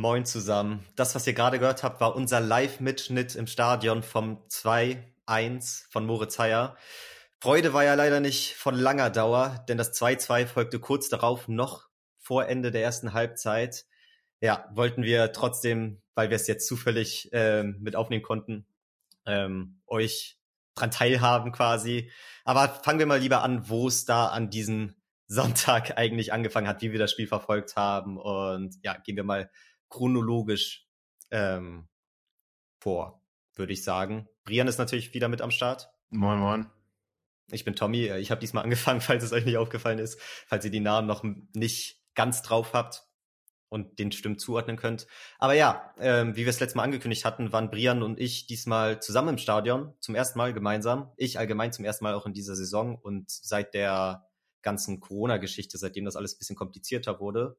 Moin zusammen. Das, was ihr gerade gehört habt, war unser Live-Mitschnitt im Stadion vom 2-1 von Moritz Heyer. Freude war ja leider nicht von langer Dauer, denn das 2-2 folgte kurz darauf noch vor Ende der ersten Halbzeit. Ja, wollten wir trotzdem, weil wir es jetzt zufällig ähm, mit aufnehmen konnten, ähm, euch dran teilhaben quasi. Aber fangen wir mal lieber an, wo es da an diesem Sonntag eigentlich angefangen hat, wie wir das Spiel verfolgt haben. Und ja, gehen wir mal chronologisch ähm, vor, würde ich sagen. Brian ist natürlich wieder mit am Start. Moin, moin. Ich bin Tommy. Ich habe diesmal angefangen, falls es euch nicht aufgefallen ist, falls ihr die Namen noch nicht ganz drauf habt und den Stimmen zuordnen könnt. Aber ja, ähm, wie wir es letztes Mal angekündigt hatten, waren Brian und ich diesmal zusammen im Stadion, zum ersten Mal gemeinsam. Ich allgemein zum ersten Mal auch in dieser Saison und seit der ganzen Corona-Geschichte, seitdem das alles bisschen komplizierter wurde.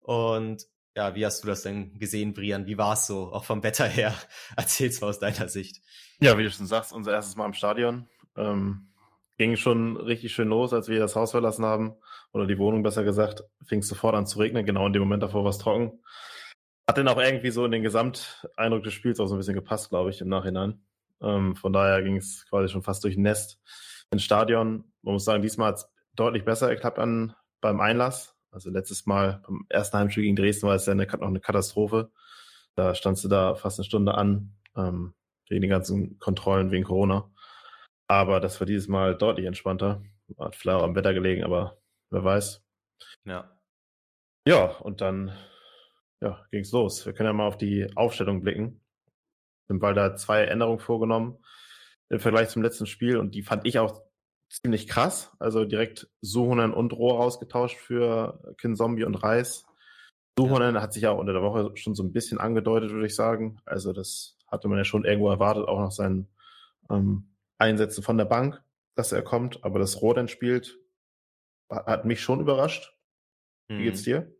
Und ja, wie hast du das denn gesehen, Brian? Wie war es so, auch vom Wetter her? Erzähl's mal aus deiner Sicht. Ja, wie du schon sagst, unser erstes Mal im Stadion. Ähm, ging schon richtig schön los, als wir das Haus verlassen haben, oder die Wohnung besser gesagt, fing es sofort an zu regnen, genau in dem Moment davor war es trocken. Hat dann auch irgendwie so in den Gesamteindruck des Spiels auch so ein bisschen gepasst, glaube ich, im Nachhinein. Ähm, von daher ging es quasi schon fast durch ein Nest ins Stadion. Man muss sagen, diesmal hat es deutlich besser geklappt an, beim Einlass. Also letztes Mal beim ersten Heimspiel gegen Dresden war es ja eine, noch eine Katastrophe. Da standst du da fast eine Stunde an, ähm, wegen den ganzen Kontrollen wegen Corona. Aber das war dieses Mal deutlich entspannter. Hat vielleicht auch am Wetter gelegen, aber wer weiß. Ja. Ja, und dann ja, ging's los. Wir können ja mal auf die Aufstellung blicken. Weil da zwei Änderungen vorgenommen im Vergleich zum letzten Spiel und die fand ich auch ziemlich krass. Also direkt Suhonen und Rohr ausgetauscht für Kinzombie und Reis. Suhonen ja. hat sich ja unter der Woche schon so ein bisschen angedeutet, würde ich sagen. Also das hatte man ja schon irgendwo erwartet, auch nach seinen ähm, Einsätzen von der Bank, dass er kommt. Aber dass Rohr dann spielt, hat mich schon überrascht. Wie geht's mhm. dir?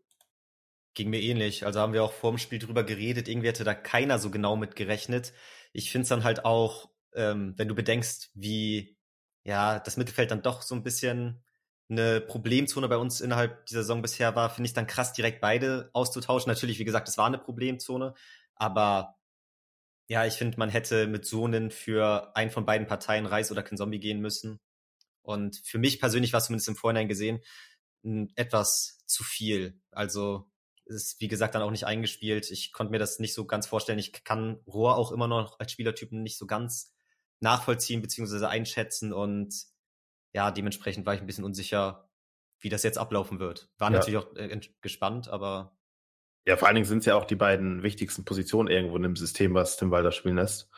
Ging mir ähnlich. Also haben wir auch vor dem Spiel drüber geredet. Irgendwie hätte da keiner so genau mit gerechnet. Ich finde es dann halt auch, ähm, wenn du bedenkst, wie ja, das Mittelfeld dann doch so ein bisschen eine Problemzone bei uns innerhalb dieser Saison bisher war, finde ich dann krass, direkt beide auszutauschen. Natürlich, wie gesagt, es war eine Problemzone, aber ja, ich finde, man hätte mit Sohnen für einen von beiden Parteien, Reis oder Zombie gehen müssen. Und für mich persönlich war es zumindest im Vorhinein gesehen etwas zu viel. Also ist, wie gesagt, dann auch nicht eingespielt. Ich konnte mir das nicht so ganz vorstellen. Ich kann Rohr auch immer noch als Spielertypen nicht so ganz nachvollziehen bzw. einschätzen und ja, dementsprechend war ich ein bisschen unsicher, wie das jetzt ablaufen wird. War ja. natürlich auch äh, gespannt, aber. Ja, vor allen Dingen sind es ja auch die beiden wichtigsten Positionen irgendwo in dem System, was Tim Walter spielen lässt.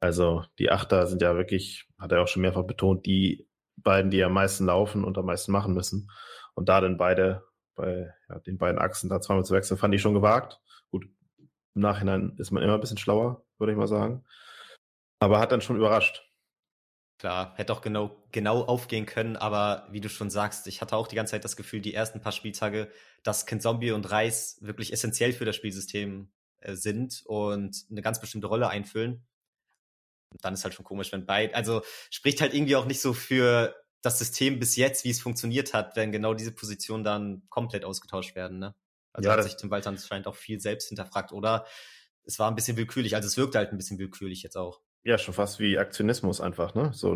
Also die Achter sind ja wirklich, hat er auch schon mehrfach betont, die beiden, die am meisten laufen und am meisten machen müssen. Und da dann beide, bei ja, den beiden Achsen da zweimal zu wechseln, fand ich schon gewagt. Gut, im Nachhinein ist man immer ein bisschen schlauer, würde ich mal sagen. Aber hat dann schon überrascht. Klar, hätte auch genau, genau aufgehen können, aber wie du schon sagst, ich hatte auch die ganze Zeit das Gefühl, die ersten paar Spieltage, dass Zombie und Reis wirklich essentiell für das Spielsystem äh, sind und eine ganz bestimmte Rolle einfüllen. Und dann ist halt schon komisch, wenn beide, also spricht halt irgendwie auch nicht so für das System bis jetzt, wie es funktioniert hat, wenn genau diese Positionen dann komplett ausgetauscht werden, ne? Also ja, hat sich Tim Walter anscheinend auch viel selbst hinterfragt, oder? Es war ein bisschen willkürlich, also es wirkte halt ein bisschen willkürlich jetzt auch. Ja, schon fast wie Aktionismus einfach, ne? So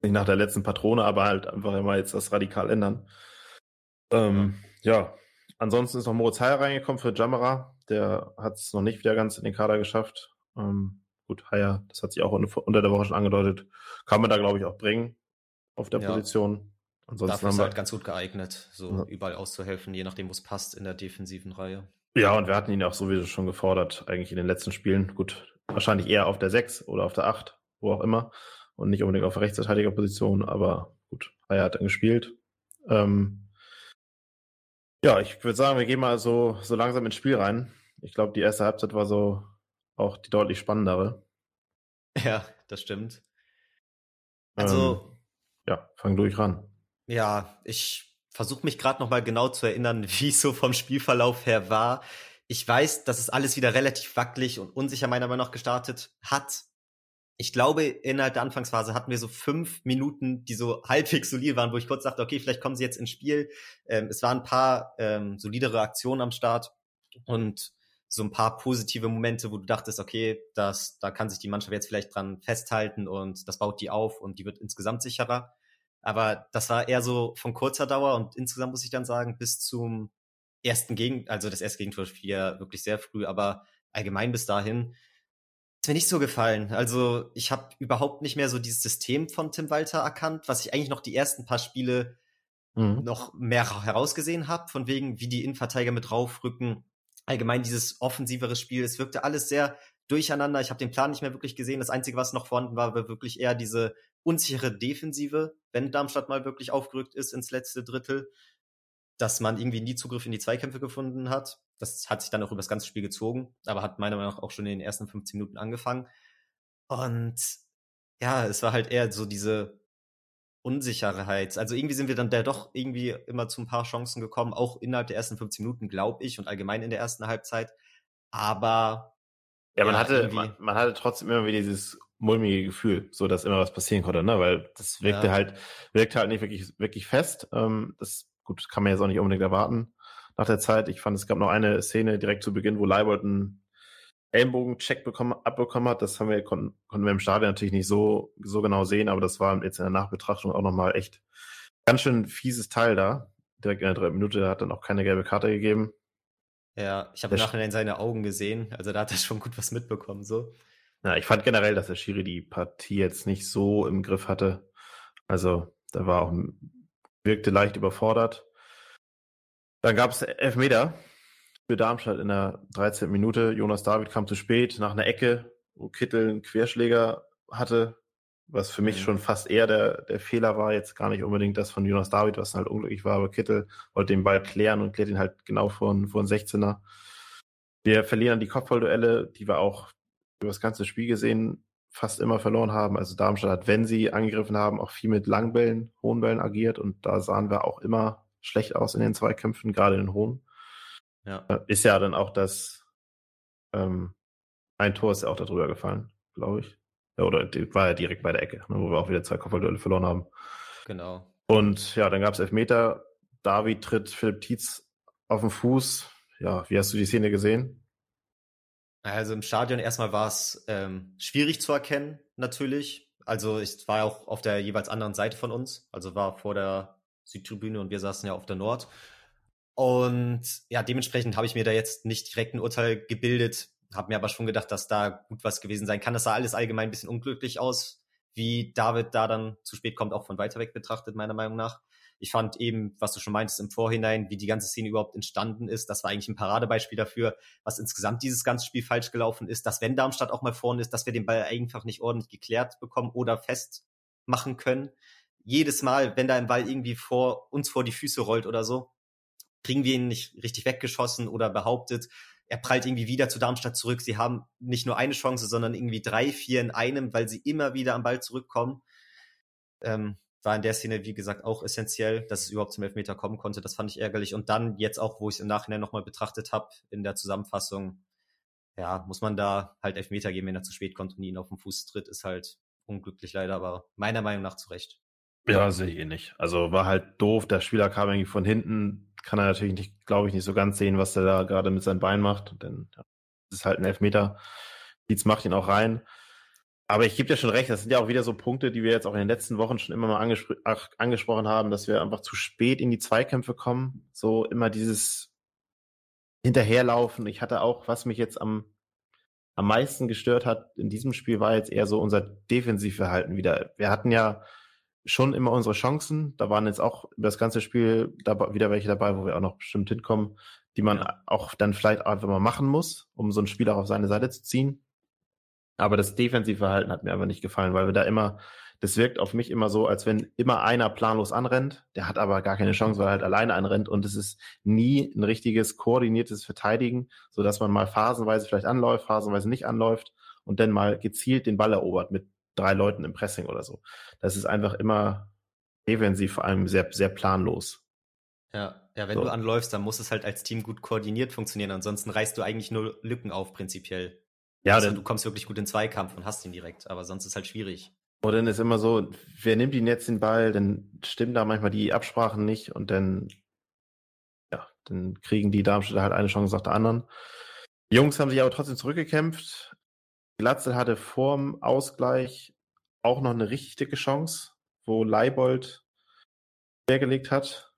nicht nach der letzten Patrone, aber halt einfach immer jetzt das radikal ändern. Ähm, ja. ansonsten ist noch Moritz Heyer reingekommen für Jammerer. Der hat es noch nicht wieder ganz in den Kader geschafft. Ähm, gut, Heyer, das hat sich auch unter der Woche schon angedeutet. Kann man da, glaube ich, auch bringen auf der ja. Position. Ansonsten Dafür ist halt ganz gut geeignet, so ja. überall auszuhelfen, je nachdem, wo es passt in der defensiven Reihe. Ja, und wir hatten ihn auch sowieso schon gefordert, eigentlich in den letzten Spielen. Gut, wahrscheinlich eher auf der 6 oder auf der 8, wo auch immer. Und nicht unbedingt auf der Rechtsverteidigerposition, aber gut, er hat dann gespielt. Ähm, ja, ich würde sagen, wir gehen mal so, so langsam ins Spiel rein. Ich glaube, die erste Halbzeit war so auch die deutlich spannendere. Ja, das stimmt. Also. Ähm, ja, fang durch ran. Ja, ich versuche mich gerade nochmal genau zu erinnern, wie es so vom Spielverlauf her war ich weiß, dass es alles wieder relativ wackelig und unsicher meiner Meinung nach gestartet hat. Ich glaube, innerhalb der Anfangsphase hatten wir so fünf Minuten, die so halbwegs solide waren, wo ich kurz dachte, okay, vielleicht kommen sie jetzt ins Spiel. Ähm, es waren ein paar ähm, solidere Aktionen am Start und so ein paar positive Momente, wo du dachtest, okay, das, da kann sich die Mannschaft jetzt vielleicht dran festhalten und das baut die auf und die wird insgesamt sicherer. Aber das war eher so von kurzer Dauer und insgesamt muss ich dann sagen, bis zum ersten Gegen, also das erste Gegentor fiel ja wirklich sehr früh, aber allgemein bis dahin ist mir nicht so gefallen. Also ich habe überhaupt nicht mehr so dieses System von Tim Walter erkannt, was ich eigentlich noch die ersten paar Spiele mhm. noch mehr herausgesehen habe, von wegen, wie die Innenverteidiger mit draufrücken. Allgemein dieses offensivere Spiel, es wirkte alles sehr durcheinander. Ich habe den Plan nicht mehr wirklich gesehen. Das Einzige, was noch vorhanden war, war wirklich eher diese unsichere Defensive, wenn Darmstadt mal wirklich aufgerückt ist ins letzte Drittel, dass man irgendwie nie Zugriff in die Zweikämpfe gefunden hat. Das hat sich dann auch über das ganze Spiel gezogen, aber hat meiner Meinung nach auch schon in den ersten 15 Minuten angefangen. Und ja, es war halt eher so diese Unsicherheit. Also irgendwie sind wir dann da doch irgendwie immer zu ein paar Chancen gekommen, auch innerhalb der ersten 15 Minuten, glaube ich, und allgemein in der ersten Halbzeit. Aber ja, man ja, hatte man, man, hatte trotzdem immer wieder dieses mulmige Gefühl, so dass immer was passieren konnte, ne? Weil das wirkte ja. halt wirkte halt nicht wirklich wirklich fest. Ähm, das gut kann man jetzt auch nicht unbedingt erwarten nach der Zeit. Ich fand, es gab noch eine Szene direkt zu Beginn, wo Leibold einen Ellenbogen-Check bekommen, abbekommen hat. Das haben wir, konnten, konnten wir im Stadion natürlich nicht so, so genau sehen, aber das war jetzt in der Nachbetrachtung auch nochmal echt ganz schön fieses Teil da. Direkt in der dritten Minute hat dann auch keine gelbe Karte gegeben. Ja, ich habe nachher in seine Augen gesehen, also da hat er schon gut was mitbekommen, so. Ja, ich fand generell, dass der Schiri die Partie jetzt nicht so im Griff hatte. Also, da war auch, wirkte leicht überfordert. Dann gab es Elfmeter für Darmstadt in der 13. Minute. Jonas David kam zu spät nach einer Ecke, wo Kittel einen Querschläger hatte, was für mich schon fast eher der, der Fehler war. Jetzt gar nicht unbedingt das von Jonas David, was halt unglücklich war, aber Kittel wollte den Ball klären und klärt ihn halt genau vor, vor einen 16er. Wir verlieren die Kopfballduelle, die wir auch über das ganze Spiel gesehen fast immer verloren haben. Also Darmstadt hat, wenn sie angegriffen haben, auch viel mit Langbällen, hohen Bällen agiert und da sahen wir auch immer schlecht aus in den Zweikämpfen, gerade in den hohen. Ja. Äh, ist ja dann auch das, ähm, ein Tor ist ja auch darüber gefallen, glaube ich. Oder war ja direkt bei der Ecke, ne, wo wir auch wieder zwei Kopfballduelle verloren haben. Genau. Und ja, dann gab es Elfmeter. David tritt Philipp Tietz auf den Fuß. Ja, wie hast du die Szene gesehen? Also im Stadion erstmal war es ähm, schwierig zu erkennen, natürlich. Also ich war auch auf der jeweils anderen Seite von uns, also war vor der Südtribüne und wir saßen ja auf der Nord. Und ja, dementsprechend habe ich mir da jetzt nicht direkt ein Urteil gebildet, habe mir aber schon gedacht, dass da gut was gewesen sein kann. Das sah alles allgemein ein bisschen unglücklich aus, wie David da dann zu spät kommt, auch von weiter weg betrachtet, meiner Meinung nach. Ich fand eben, was du schon meintest im Vorhinein, wie die ganze Szene überhaupt entstanden ist, das war eigentlich ein Paradebeispiel dafür, was insgesamt dieses ganze Spiel falsch gelaufen ist, dass wenn Darmstadt auch mal vorne ist, dass wir den Ball einfach nicht ordentlich geklärt bekommen oder festmachen können. Jedes Mal, wenn da ein Ball irgendwie vor uns vor die Füße rollt oder so, kriegen wir ihn nicht richtig weggeschossen oder behauptet. Er prallt irgendwie wieder zu Darmstadt zurück. Sie haben nicht nur eine Chance, sondern irgendwie drei, vier in einem, weil sie immer wieder am Ball zurückkommen. Ähm, war in der Szene, wie gesagt, auch essentiell, dass es überhaupt zum Elfmeter kommen konnte. Das fand ich ärgerlich. Und dann jetzt auch, wo ich es im Nachhinein nochmal betrachtet habe, in der Zusammenfassung, ja, muss man da halt Elfmeter geben, wenn er zu spät kommt und ihn auf den Fuß tritt, ist halt unglücklich leider, aber meiner Meinung nach zu Recht. Ja, sehe ich eh nicht. Also war halt doof, der Spieler kam irgendwie von hinten, kann er natürlich nicht, glaube ich, nicht so ganz sehen, was er da gerade mit seinem Bein macht, denn ja, das ist halt ein Elfmeter. Dietz macht ihn auch rein. Aber ich gebe dir schon recht, das sind ja auch wieder so Punkte, die wir jetzt auch in den letzten Wochen schon immer mal angespr angesprochen haben, dass wir einfach zu spät in die Zweikämpfe kommen. So immer dieses Hinterherlaufen. Ich hatte auch, was mich jetzt am, am meisten gestört hat in diesem Spiel, war jetzt eher so unser Defensivverhalten wieder. Wir hatten ja schon immer unsere Chancen. Da waren jetzt auch über das ganze Spiel dabei, wieder welche dabei, wo wir auch noch bestimmt hinkommen, die man auch dann vielleicht einfach mal machen muss, um so ein Spiel auch auf seine Seite zu ziehen. Aber das Defensivverhalten hat mir einfach nicht gefallen, weil wir da immer, das wirkt auf mich immer so, als wenn immer einer planlos anrennt, der hat aber gar keine Chance, weil er halt alleine anrennt und es ist nie ein richtiges koordiniertes Verteidigen, so dass man mal phasenweise vielleicht anläuft, phasenweise nicht anläuft und dann mal gezielt den Ball erobert mit drei Leuten im Pressing oder so. Das ist einfach immer defensiv vor allem sehr, sehr planlos. Ja, ja, wenn so. du anläufst, dann muss es halt als Team gut koordiniert funktionieren. Ansonsten reißt du eigentlich nur Lücken auf, prinzipiell. Ja, also, du kommst wirklich gut in Zweikampf und hast ihn direkt, aber sonst ist halt schwierig. Und dann ist immer so, wer nimmt ihn jetzt den Ball, dann stimmen da manchmal die Absprachen nicht und dann, ja, dann kriegen die Darmstädter halt eine Chance nach der anderen. Die Jungs haben sich aber trotzdem zurückgekämpft. Glatzel hatte vorm Ausgleich auch noch eine richtig dicke Chance, wo Leibold hergelegt hat.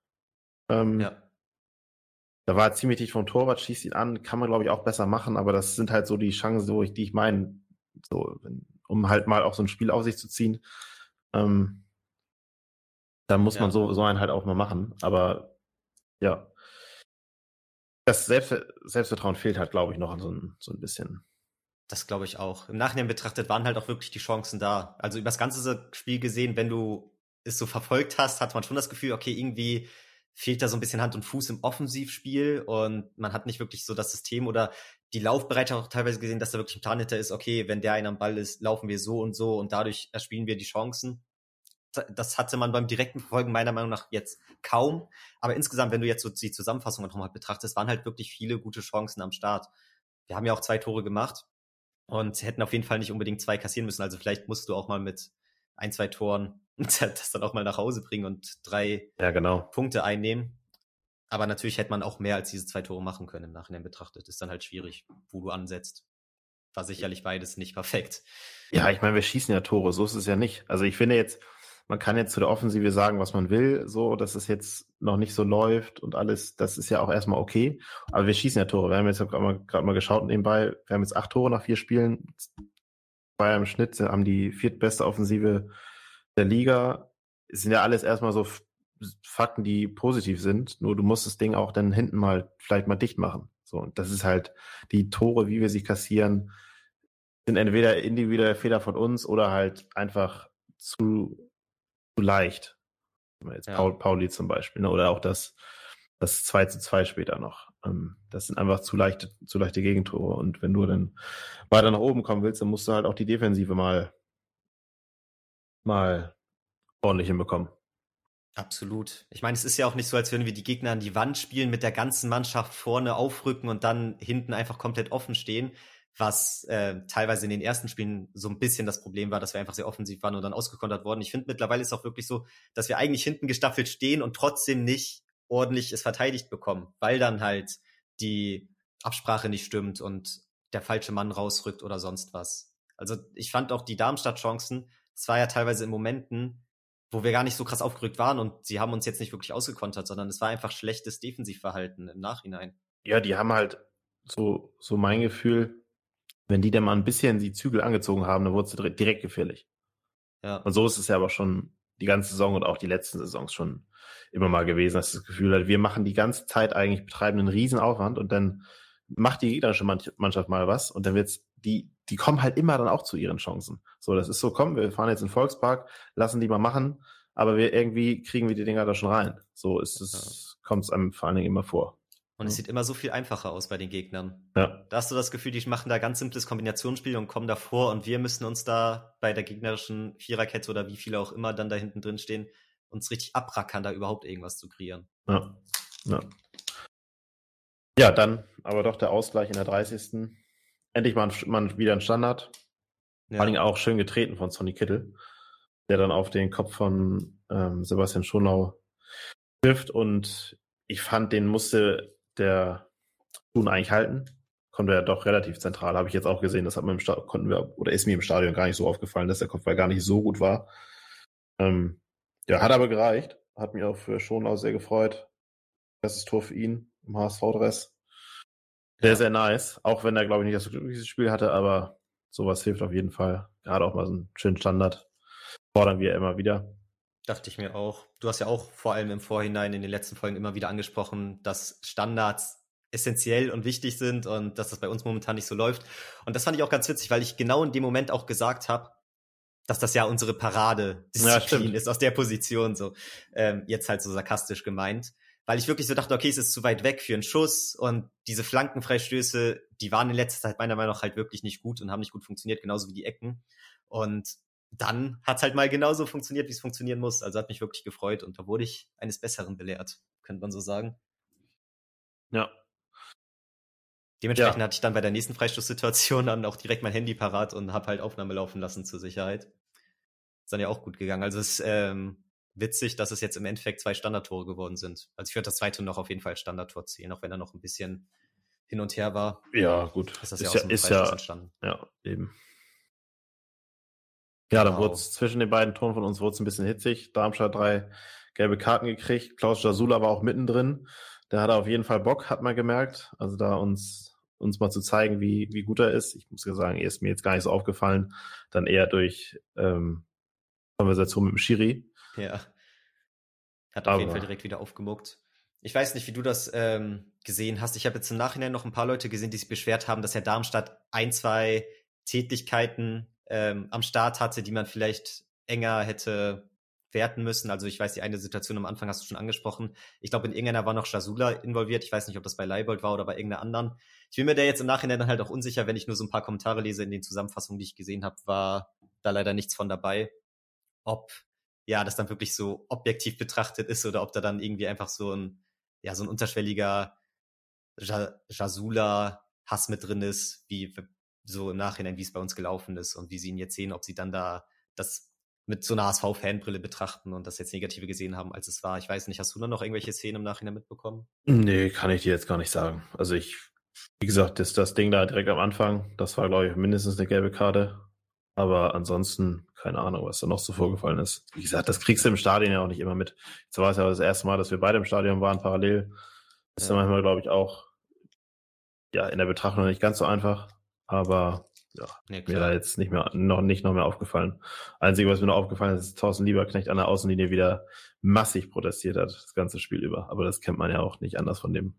Ähm, ja. Da war er ziemlich dicht vom Torwart, schießt ihn an, kann man glaube ich auch besser machen, aber das sind halt so die Chancen, wo ich, die ich meine, so, um halt mal auch so ein Spiel auf sich zu ziehen. Ähm, dann muss ja. man so, so einen halt auch mal machen. Aber ja, das Selbst Selbstvertrauen fehlt halt, glaube ich, noch so ein, so ein bisschen. Das glaube ich auch. Im Nachhinein betrachtet waren halt auch wirklich die Chancen da. Also über das ganze Spiel gesehen, wenn du es so verfolgt hast, hat man schon das Gefühl, okay, irgendwie fehlt da so ein bisschen Hand und Fuß im Offensivspiel und man hat nicht wirklich so das System oder die Laufbereitschaft auch teilweise gesehen, dass da wirklich ein Plan hinter ist, okay, wenn der einer am Ball ist, laufen wir so und so und dadurch erspielen wir die Chancen. Das hatte man beim direkten Verfolgen meiner Meinung nach jetzt kaum. Aber insgesamt, wenn du jetzt so die Zusammenfassung nochmal betrachtest, waren halt wirklich viele gute Chancen am Start. Wir haben ja auch zwei Tore gemacht und hätten auf jeden Fall nicht unbedingt zwei kassieren müssen. Also vielleicht musst du auch mal mit ein, zwei Toren das dann auch mal nach Hause bringen und drei ja, genau. Punkte einnehmen. Aber natürlich hätte man auch mehr als diese zwei Tore machen können im Nachhinein betrachtet. Ist dann halt schwierig, wo du ansetzt. War sicherlich beides nicht perfekt. Ja, ich meine, wir schießen ja Tore, so ist es ja nicht. Also ich finde jetzt, man kann jetzt zu der Offensive sagen, was man will, so, dass es jetzt noch nicht so läuft und alles, das ist ja auch erstmal okay. Aber wir schießen ja Tore. Wir haben jetzt gerade mal, mal geschaut nebenbei, wir haben jetzt acht Tore nach vier Spielen. Bei im Schnitt haben die viertbeste Offensive der Liga. Es sind ja alles erstmal so Fakten, die positiv sind. Nur du musst das Ding auch dann hinten mal vielleicht mal dicht machen. So, und das ist halt die Tore, wie wir sie kassieren, sind entweder individuelle Fehler von uns oder halt einfach zu, zu leicht. Jetzt ja. Paul, Pauli zum Beispiel, ne? oder auch das, das 2 zu 2 später noch. Ähm, das sind einfach zu leichte, zu leichte Gegentore. Und wenn du dann weiter nach oben kommen willst, dann musst du halt auch die Defensive mal, mal ordentlich hinbekommen. Absolut. Ich meine, es ist ja auch nicht so, als würden wir die Gegner an die Wand spielen, mit der ganzen Mannschaft vorne aufrücken und dann hinten einfach komplett offen stehen, was äh, teilweise in den ersten Spielen so ein bisschen das Problem war, dass wir einfach sehr offensiv waren und dann ausgekontert wurden. Ich finde mittlerweile ist auch wirklich so, dass wir eigentlich hinten gestaffelt stehen und trotzdem nicht ordentlich es verteidigt bekommen, weil dann halt die Absprache nicht stimmt und der falsche Mann rausrückt oder sonst was. Also ich fand auch die Darmstadt-Chancen, es war ja teilweise in Momenten, wo wir gar nicht so krass aufgerückt waren und sie haben uns jetzt nicht wirklich ausgekontert, sondern es war einfach schlechtes Defensivverhalten im Nachhinein. Ja, die haben halt so, so mein Gefühl, wenn die dann mal ein bisschen die Zügel angezogen haben, dann wurde es direkt gefährlich. Ja. Und so ist es ja aber schon die ganze Saison und auch die letzten Saisons schon immer mal gewesen, dass das Gefühl hat, wir machen die ganze Zeit eigentlich, betreiben einen riesen Aufwand und dann macht die gegnerische Mannschaft mal was und dann wird's, die, die kommen halt immer dann auch zu ihren Chancen. So, das ist so, komm, wir fahren jetzt in den Volkspark, lassen die mal machen, aber wir irgendwie kriegen wir die Dinger da schon rein. So ist es, ja. kommt es einem vor allen Dingen immer vor. Und es sieht immer so viel einfacher aus bei den Gegnern. Ja. Da hast du das Gefühl, die machen da ganz simples Kombinationsspiel und kommen davor und wir müssen uns da bei der gegnerischen Viererkette oder wie viele auch immer dann da hinten drin stehen, uns richtig abrackern, da überhaupt irgendwas zu kreieren. Ja. Ja. Ja, dann aber doch der Ausgleich in der 30. Endlich mal, mal wieder ein Standard. Ja. Vor allem auch schön getreten von Sonny Kittel, der dann auf den Kopf von ähm, Sebastian Schonau trifft. Und ich fand, den musste der Tun eigentlich halten. Konnte er doch relativ zentral, habe ich jetzt auch gesehen. Das hat man im Stadion, konnten wir, oder ist mir im Stadion gar nicht so aufgefallen, dass der Kopfball gar nicht so gut war. Ähm, ja, hat aber gereicht. Hat mich auch für Schonau sehr gefreut. Erstes Tor für ihn im HSV-Dress. Sehr, sehr nice. Auch wenn er, glaube ich, nicht das glücklichste Spiel hatte, aber sowas hilft auf jeden Fall. Gerade auch mal so einen schönen Standard. Fordern wir immer wieder. Dachte ich mir auch. Du hast ja auch vor allem im Vorhinein in den letzten Folgen immer wieder angesprochen, dass Standards essentiell und wichtig sind und dass das bei uns momentan nicht so läuft. Und das fand ich auch ganz witzig, weil ich genau in dem Moment auch gesagt habe, dass das ja unsere Paradedisziplin ja, ist aus der Position so. Ähm, jetzt halt so sarkastisch gemeint weil ich wirklich so dachte, okay, es ist zu weit weg für einen Schuss und diese Flankenfreistöße, die waren in letzter Zeit meiner Meinung nach halt wirklich nicht gut und haben nicht gut funktioniert, genauso wie die Ecken. Und dann hat es halt mal genauso funktioniert, wie es funktionieren muss. Also hat mich wirklich gefreut und da wurde ich eines Besseren belehrt, könnte man so sagen. Ja. Dementsprechend ja. hatte ich dann bei der nächsten Freistoßsituation dann auch direkt mein Handy parat und habe halt Aufnahme laufen lassen zur Sicherheit. Ist dann ja auch gut gegangen. Also es ähm, witzig, dass es jetzt im Endeffekt zwei Standardtore geworden sind. Also ich würde das zweite noch auf jeden Fall als Standardtor zählen, auch wenn er noch ein bisschen hin und her war. Ja, gut. Ist das ist ja, ja, ist ja, entstanden. ja, eben. Ja, dann Genau. wurde es zwischen den beiden Toren von uns wurde es ein bisschen hitzig. Darmstadt drei gelbe Karten gekriegt. Klaus Jasula war auch mittendrin. Der hatte auf jeden Fall Bock, hat man gemerkt. Also da uns, uns mal zu zeigen, wie, wie gut er ist. Ich muss ja sagen, er ist mir jetzt gar nicht so aufgefallen. Dann eher durch ähm, Konversation mit dem Schiri. Ja. Hat auf jeden Fall direkt wieder aufgemuckt. Ich weiß nicht, wie du das ähm, gesehen hast. Ich habe jetzt im Nachhinein noch ein paar Leute gesehen, die sich beschwert haben, dass Herr Darmstadt ein, zwei Tätigkeiten ähm, am Start hatte, die man vielleicht enger hätte werten müssen. Also ich weiß, die eine Situation am Anfang hast du schon angesprochen. Ich glaube, in irgendeiner war noch Jasula involviert. Ich weiß nicht, ob das bei Leibold war oder bei irgendeiner anderen. Ich bin mir da jetzt im Nachhinein dann halt auch unsicher, wenn ich nur so ein paar Kommentare lese in den Zusammenfassungen, die ich gesehen habe, war da leider nichts von dabei. Ob ja, das dann wirklich so objektiv betrachtet ist oder ob da dann irgendwie einfach so ein, ja, so ein unterschwelliger ja, Jasula-Hass mit drin ist, wie so im Nachhinein, wie es bei uns gelaufen ist und wie sie ihn jetzt sehen, ob sie dann da das mit so einer HSV-Fanbrille betrachten und das jetzt Negative gesehen haben, als es war. Ich weiß nicht, hast du da noch irgendwelche Szenen im Nachhinein mitbekommen? Nee, kann ich dir jetzt gar nicht sagen. Also ich, wie gesagt, das, das Ding da direkt am Anfang, das war, glaube ich, mindestens eine gelbe Karte. Aber ansonsten, keine Ahnung, was da noch so vorgefallen ist. Wie gesagt, das kriegst du im Stadion ja auch nicht immer mit. Jetzt war es ja das erste Mal, dass wir beide im Stadion waren, parallel. Ist Ja. manchmal, glaube ich, auch ja, in der Betrachtung nicht ganz so einfach. Aber ja, Nee, mir da jetzt nicht mehr, noch nicht noch mehr aufgefallen. Einzige, was mir noch aufgefallen ist, ist Thorsten Lieberknecht an der Außenlinie wieder massig protestiert hat, das ganze Spiel über. Aber das kennt man ja auch nicht anders von dem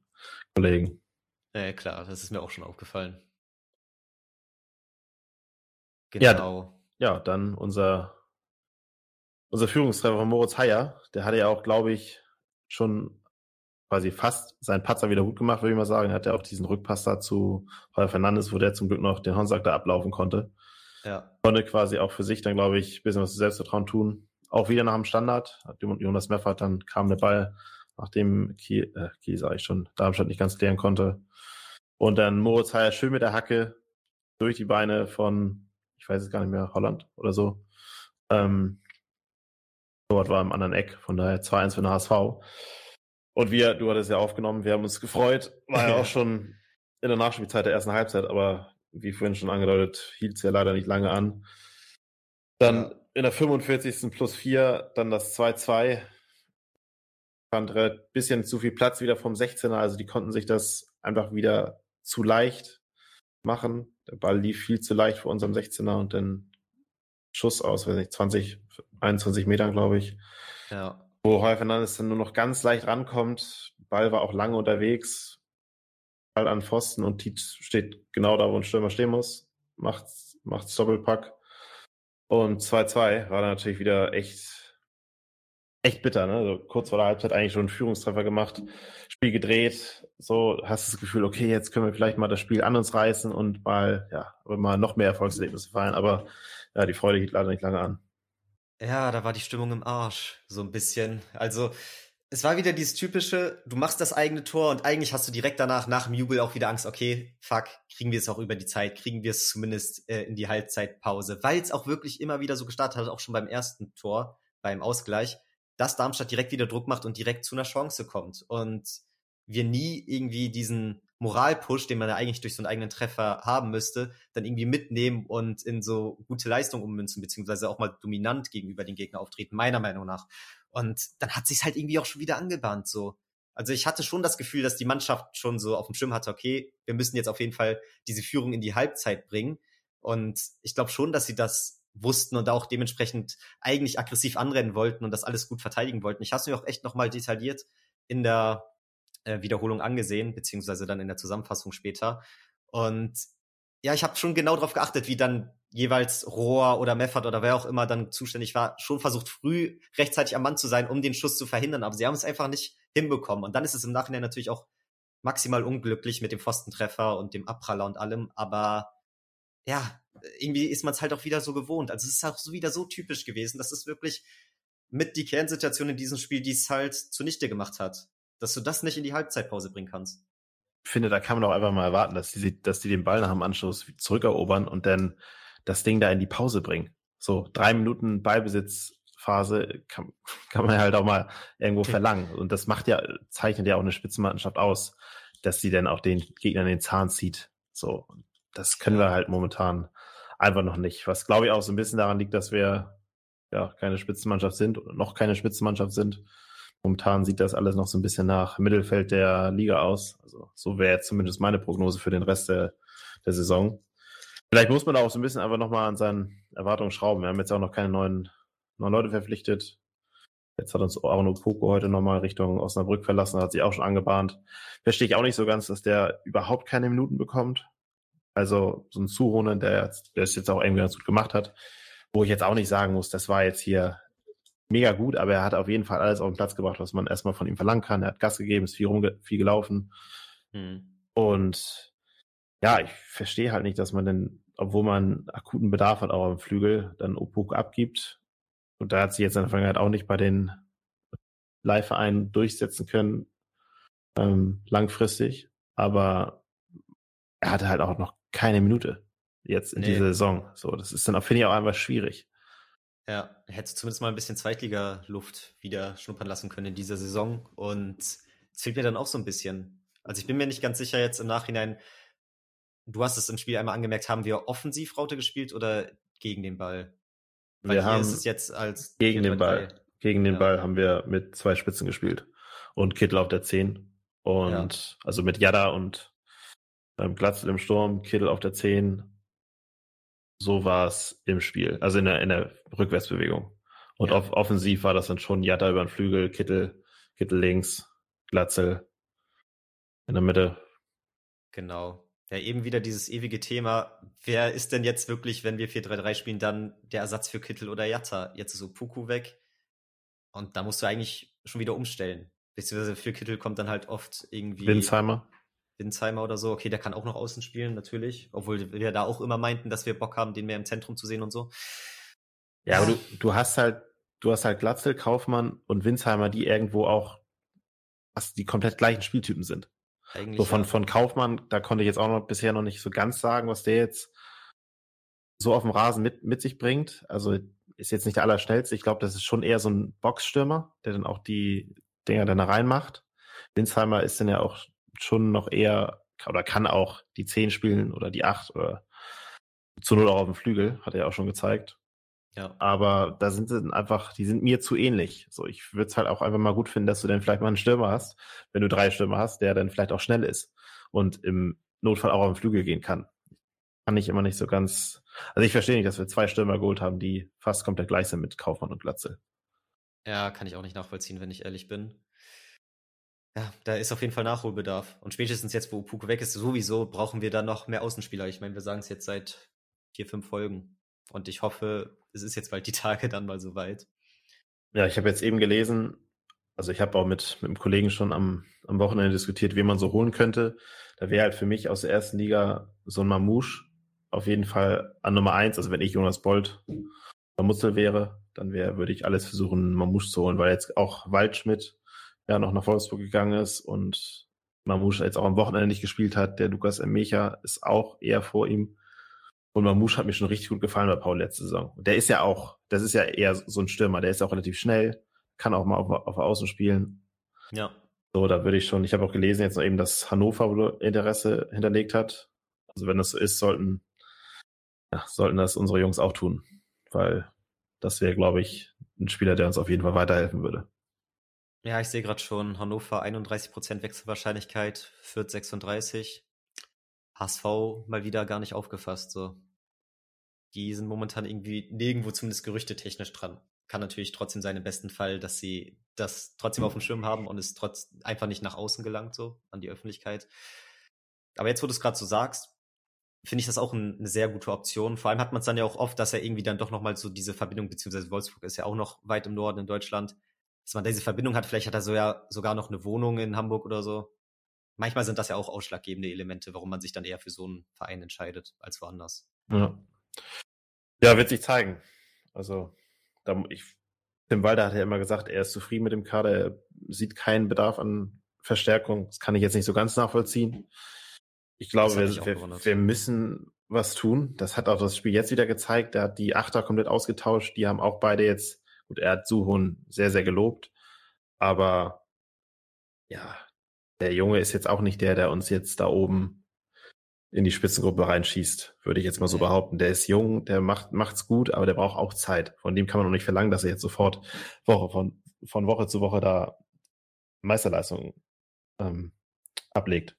Kollegen. Ja, klar, das ist mir auch schon aufgefallen. Ja, Genau. Ja, dann unser, unser Führungstreffer von Moritz Heyer, der hatte ja auch, glaube ich, schon quasi fast seinen Patzer wieder gut gemacht, würde ich mal sagen. Er hatte auch diesen Rückpass da zu Heuer Fernandes, wo der zum Glück noch den Honsack da ablaufen konnte. Ja, Konnte quasi auch für sich dann, glaube ich, ein bisschen was zu Selbstvertrauen tun. Auch wieder nach dem Standard. Hat Jonas Meffert, dann kam der Ball, nachdem Kiel, äh, Kiel sage ich schon, Darmstadt nicht ganz klären konnte. Und dann Moritz Heyer schön mit der Hacke durch die Beine von, ich weiß es gar nicht mehr, Holland oder so. Ähm, dort war im anderen Eck, von daher 2-1 für den HSV. Und wir, du hattest ja aufgenommen, wir haben uns gefreut. War ja auch schon in der Nachspielzeit der ersten Halbzeit, aber wie vorhin schon angedeutet, hielt es ja leider nicht lange an. Dann in der 45. plus 4, dann das 2-2. Fand ein bisschen zu viel Platz wieder vom 16er, also die konnten sich das einfach wieder zu leicht machen. Der Ball lief viel zu leicht vor unserem 16er und dann Schuss aus, weiß nicht, 20, 21 Metern, glaube ich ja. Wo Heuer Fernandes dann nur noch ganz leicht rankommt. Ball war auch lange unterwegs. Ball an Pfosten und Tietz steht genau da, wo ein Stürmer stehen muss. Macht, macht's Doppelpack. Und 2-2 war dann natürlich wieder echt, echt bitter, ne? Also kurz vor der Halbzeit eigentlich schon einen Führungstreffer gemacht, Spiel gedreht. So hast du das Gefühl, okay, jetzt können wir vielleicht mal das Spiel an uns reißen und mal, ja, mal noch mehr Erfolgserlebnisse feiern. Aber ja, die Freude hielt leider nicht lange an. Ja, da war die Stimmung im Arsch, so ein bisschen. Also, es war wieder dieses typische, du machst das eigene Tor und eigentlich hast du direkt danach, nach dem Jubel auch wieder Angst, okay, fuck, kriegen wir es auch über die Zeit, kriegen wir es zumindest äh, in die Halbzeitpause, weil es auch wirklich immer wieder so gestartet hat, auch schon beim ersten Tor, beim Ausgleich, dass Darmstadt direkt wieder Druck macht und direkt zu einer Chance kommt und wir nie irgendwie diesen Moralpush, den man ja eigentlich durch so einen eigenen Treffer haben müsste, dann irgendwie mitnehmen und in so gute Leistung ummünzen, beziehungsweise auch mal dominant gegenüber den Gegner auftreten, meiner Meinung nach. Und dann hat sich's halt irgendwie auch schon wieder angebahnt, so. Also ich hatte schon das Gefühl, dass die Mannschaft schon so auf dem Schirm hatte, okay, wir müssen jetzt auf jeden Fall diese Führung in die Halbzeit bringen. Und ich glaube schon, dass sie das wussten und auch dementsprechend eigentlich aggressiv anrennen wollten und das alles gut verteidigen wollten. Ich habe es mir auch echt nochmal detailliert in der äh, Wiederholung angesehen, beziehungsweise dann in der Zusammenfassung später. Und ja, ich habe schon genau darauf geachtet, wie dann jeweils Rohr oder Meffert oder wer auch immer dann zuständig war, schon versucht, früh rechtzeitig am Mann zu sein, um den Schuss zu verhindern. Aber sie haben es einfach nicht hinbekommen. Und dann ist es im Nachhinein natürlich auch maximal unglücklich mit dem Pfostentreffer und dem Abpraller und allem. Aber ja, irgendwie ist man es halt auch wieder so gewohnt. Also es ist auch wieder so typisch gewesen, dass es wirklich mit die Kernsituation in diesem Spiel, die es halt zunichte gemacht hat. Dass du das nicht in die Halbzeitpause bringen kannst. Ich finde, da kann man doch einfach mal erwarten, dass die, dass die den Ball nach dem Anschluss zurückerobern und dann das Ding da in die Pause bringen. So, drei Minuten Ballbesitz Anfangsphase kann, kann man halt auch mal irgendwo okay. verlangen. Und das macht ja, zeichnet ja auch eine Spitzenmannschaft aus, dass sie dann auch den Gegner in den Zahn zieht. So, das können wir halt momentan einfach noch nicht. Was glaube ich auch so ein bisschen daran liegt, dass wir ja keine Spitzenmannschaft sind oder noch keine Spitzenmannschaft sind. Momentan sieht das alles noch so ein bisschen nach Mittelfeld der Liga aus. Also so wäre jetzt zumindest meine Prognose für den Rest der, der Saison. Vielleicht muss man da auch so ein bisschen einfach nochmal an seinen Erwartungen schrauben. Wir haben jetzt auch noch keine neuen, neuen Leute verpflichtet. Jetzt hat uns Arno Poko heute nochmal Richtung Osnabrück verlassen, hat sich auch schon angebahnt. Verstehe ich auch nicht so ganz, dass der überhaupt keine Minuten bekommt. Also so ein Zuhonen, der, der es jetzt auch irgendwie ganz gut gemacht hat, wo ich jetzt auch nicht sagen muss, das war jetzt hier mega gut, aber er hat auf jeden Fall alles auf den Platz gebracht, was man erstmal von ihm verlangen kann. Er hat Gas gegeben, ist viel, rumge viel gelaufen. Hm. Und ja, ich verstehe halt nicht, dass man denn, obwohl man akuten Bedarf hat, auch am Flügel, dann Opuk abgibt. Und da hat sie jetzt in der Vergangenheit auch nicht bei den Leihvereinen durchsetzen können, ähm, langfristig. Aber er hatte halt auch noch keine Minute jetzt in nee. dieser Saison. So, das ist dann, finde ich, auch einfach schwierig. Ja, er hätte zumindest mal ein bisschen Zweitliga-Luft wieder schnuppern lassen können in dieser Saison. Und es fehlt mir dann auch so ein bisschen. Also ich bin mir nicht ganz sicher jetzt im Nachhinein, du hast es im Spiel einmal angemerkt, haben wir offensiv Raute gespielt oder gegen den Ball? Weil wir haben ist es jetzt als gegen den Ball. Gegen den ja. Ball haben wir mit zwei Spitzen gespielt. Und Kittel auf der 10. Und ja. also mit Jada und ähm, Glatzel im Sturm, Kittel auf der 10. So war es im Spiel, also in der, in der Rückwärtsbewegung. Und ja. off offensiv war das dann schon Jada über den Flügel, Kittel, Kittel links, Glatzel in der Mitte. Genau. Ja, eben wieder dieses ewige Thema, wer ist denn jetzt wirklich, wenn wir 4-3-3 spielen, dann der Ersatz für Kittel oder Jatta? Jetzt ist Puku weg. Und da musst du eigentlich schon wieder umstellen. Beziehungsweise für Kittel kommt dann halt oft irgendwie. Winsheimer. Winsheimer oder so. Okay, der kann auch noch außen spielen, natürlich. Obwohl wir da auch immer meinten, dass wir Bock haben, den mehr im Zentrum zu sehen und so. Ja, aber du, du hast halt, du hast halt Glatzel, Kaufmann und Winsheimer, die irgendwo auch, was die komplett gleichen Spieltypen sind. Eigentlich so von, ja. von Kaufmann, da konnte ich jetzt auch noch bisher noch nicht so ganz sagen, was der jetzt so auf dem Rasen mit, mit sich bringt. Also ist jetzt nicht der Allerschnellste. Ich glaube, das ist schon eher so ein Boxstürmer, der dann auch die Dinger dann da reinmacht. Winsheimer ist dann ja auch schon noch eher oder kann auch die 10 spielen oder die 8 oder zu null auch auf dem Flügel, hat er ja auch schon gezeigt. Ja. Aber da sind sie einfach, die sind mir zu ähnlich. So, ich würde es halt auch einfach mal gut finden, dass du dann vielleicht mal einen Stürmer hast, wenn du drei Stürmer hast, der dann vielleicht auch schnell ist und im Notfall auch auf den Flügel gehen kann. Kann ich immer nicht so ganz. Also ich verstehe nicht, dass wir zwei Stürmer geholt haben, die fast komplett gleich sind mit Kaufmann und Glatze. Ja, kann ich auch nicht nachvollziehen, wenn ich ehrlich bin. Ja, da ist auf jeden Fall Nachholbedarf. Und spätestens jetzt, wo Puku weg ist, sowieso brauchen wir da noch mehr Außenspieler. Ich meine, wir sagen es jetzt seit vier, fünf Folgen. Und ich hoffe, es ist jetzt bald die Tage dann mal soweit. Ja, ich habe jetzt eben gelesen, also ich habe auch mit, mit einem Kollegen schon am, am Wochenende diskutiert, wie man so holen könnte. Da wäre halt für mich aus der ersten Liga so ein Mamouche auf jeden Fall an Nummer eins. Also wenn ich Jonas Bolt oder Mutzel wäre, dann wäre, würde ich alles versuchen, Mamouche zu holen, weil jetzt auch Waldschmidt ja noch nach Wolfsburg gegangen ist und Mamouche jetzt auch am Wochenende nicht gespielt hat. Der Lukas Emecha ist auch eher vor ihm. Und Mamouche hat mir schon richtig gut gefallen bei Paul letzte Saison. Der ist ja auch, das ist ja eher so ein Stürmer, der ist auch relativ schnell, kann auch mal auf, auf Außen spielen. Ja. So, da würde ich schon, ich habe auch gelesen jetzt noch eben, dass Hannover Interesse hinterlegt hat. Also wenn das so ist, sollten, ja, sollten das unsere Jungs auch tun. Weil das wäre, glaube ich, ein Spieler, der uns auf jeden Fall weiterhelfen würde. Ja, ich sehe gerade schon Hannover 31% Wechselwahrscheinlichkeit, Fürth 36. HSV mal wieder gar nicht aufgefasst. So. Die sind momentan irgendwie nirgendwo zumindest gerüchtetechnisch dran. Kann natürlich trotzdem sein im besten Fall, dass sie das trotzdem auf dem Schirm haben und es trotz einfach nicht nach außen gelangt, so an die Öffentlichkeit. Aber jetzt, wo du es gerade so sagst, finde ich das auch ein, eine sehr gute Option. Vor allem hat man es dann ja auch oft, dass er irgendwie dann doch nochmal so diese Verbindung, beziehungsweise Wolfsburg ist ja auch noch weit im Norden in Deutschland, dass man diese Verbindung hat. Vielleicht hat er so ja sogar noch eine Wohnung in Hamburg oder so manchmal sind das ja auch ausschlaggebende Elemente, warum man sich dann eher für so einen Verein entscheidet als woanders. Ja, ja wird sich zeigen. Also, da, ich, Tim Walder hat ja immer gesagt, er ist zufrieden mit dem Kader, er sieht keinen Bedarf an Verstärkung. Das kann ich jetzt nicht so ganz nachvollziehen. Ich glaube, wir, wir, wir, müssen was tun. Das hat auch das Spiel jetzt wieder gezeigt. Er hat die Achter komplett ausgetauscht. Die haben auch beide jetzt Gut, er hat Suhun sehr, sehr gelobt, aber ja, der Junge ist jetzt auch nicht der, der uns jetzt da oben in die Spitzengruppe reinschießt, würde ich jetzt mal so behaupten. Der ist jung, der macht macht's gut, aber der braucht auch Zeit. Von dem kann man noch nicht verlangen, dass er jetzt sofort Woche von von Woche zu Woche da Meisterleistungen ähm, ablegt.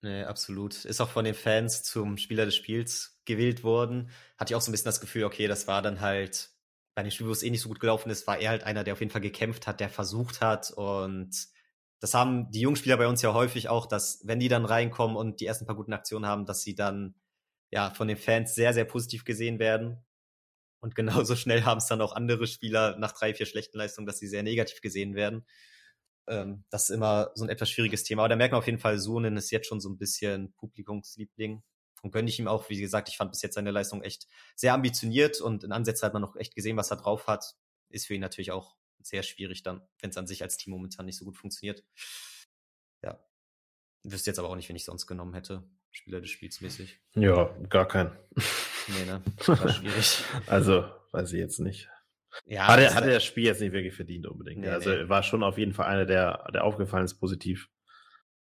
Nee, absolut. Ist auch von den Fans zum Spieler des Spiels gewählt worden. Hatte ich auch so ein bisschen das Gefühl, okay, das war dann halt bei wo es eh nicht so gut gelaufen ist, war er halt einer, der auf jeden Fall gekämpft hat, der versucht hat und das haben die Jungspieler bei uns ja häufig auch, dass wenn die dann reinkommen und die ersten paar guten Aktionen haben, dass sie dann ja von den Fans sehr, sehr positiv gesehen werden. Und genauso schnell haben es dann auch andere Spieler nach drei, vier schlechten Leistungen, dass sie sehr negativ gesehen werden. Ähm, das ist immer so ein etwas schwieriges Thema. Aber da merkt man auf jeden Fall, Sunen ist jetzt schon so ein bisschen Publikumsliebling. Und gönne ich ihm auch, wie gesagt, ich fand bis jetzt seine Leistung echt sehr ambitioniert und in Ansätzen hat man noch echt gesehen, was er drauf hat. Ist für ihn natürlich auch sehr schwierig dann, wenn es an sich als Team momentan nicht so gut funktioniert. Ja. Wüsste jetzt aber auch nicht, wenn ich sonst genommen hätte. Spieler des Spiels mäßig. Ja, gar keinen. Nee, ne? War schwierig. also, weiß ich jetzt nicht. Ja, hatte, hatte das Spiel jetzt nicht wirklich verdient unbedingt. Nee, also nee. war schon auf jeden Fall einer, der, der aufgefallen ist, positiv.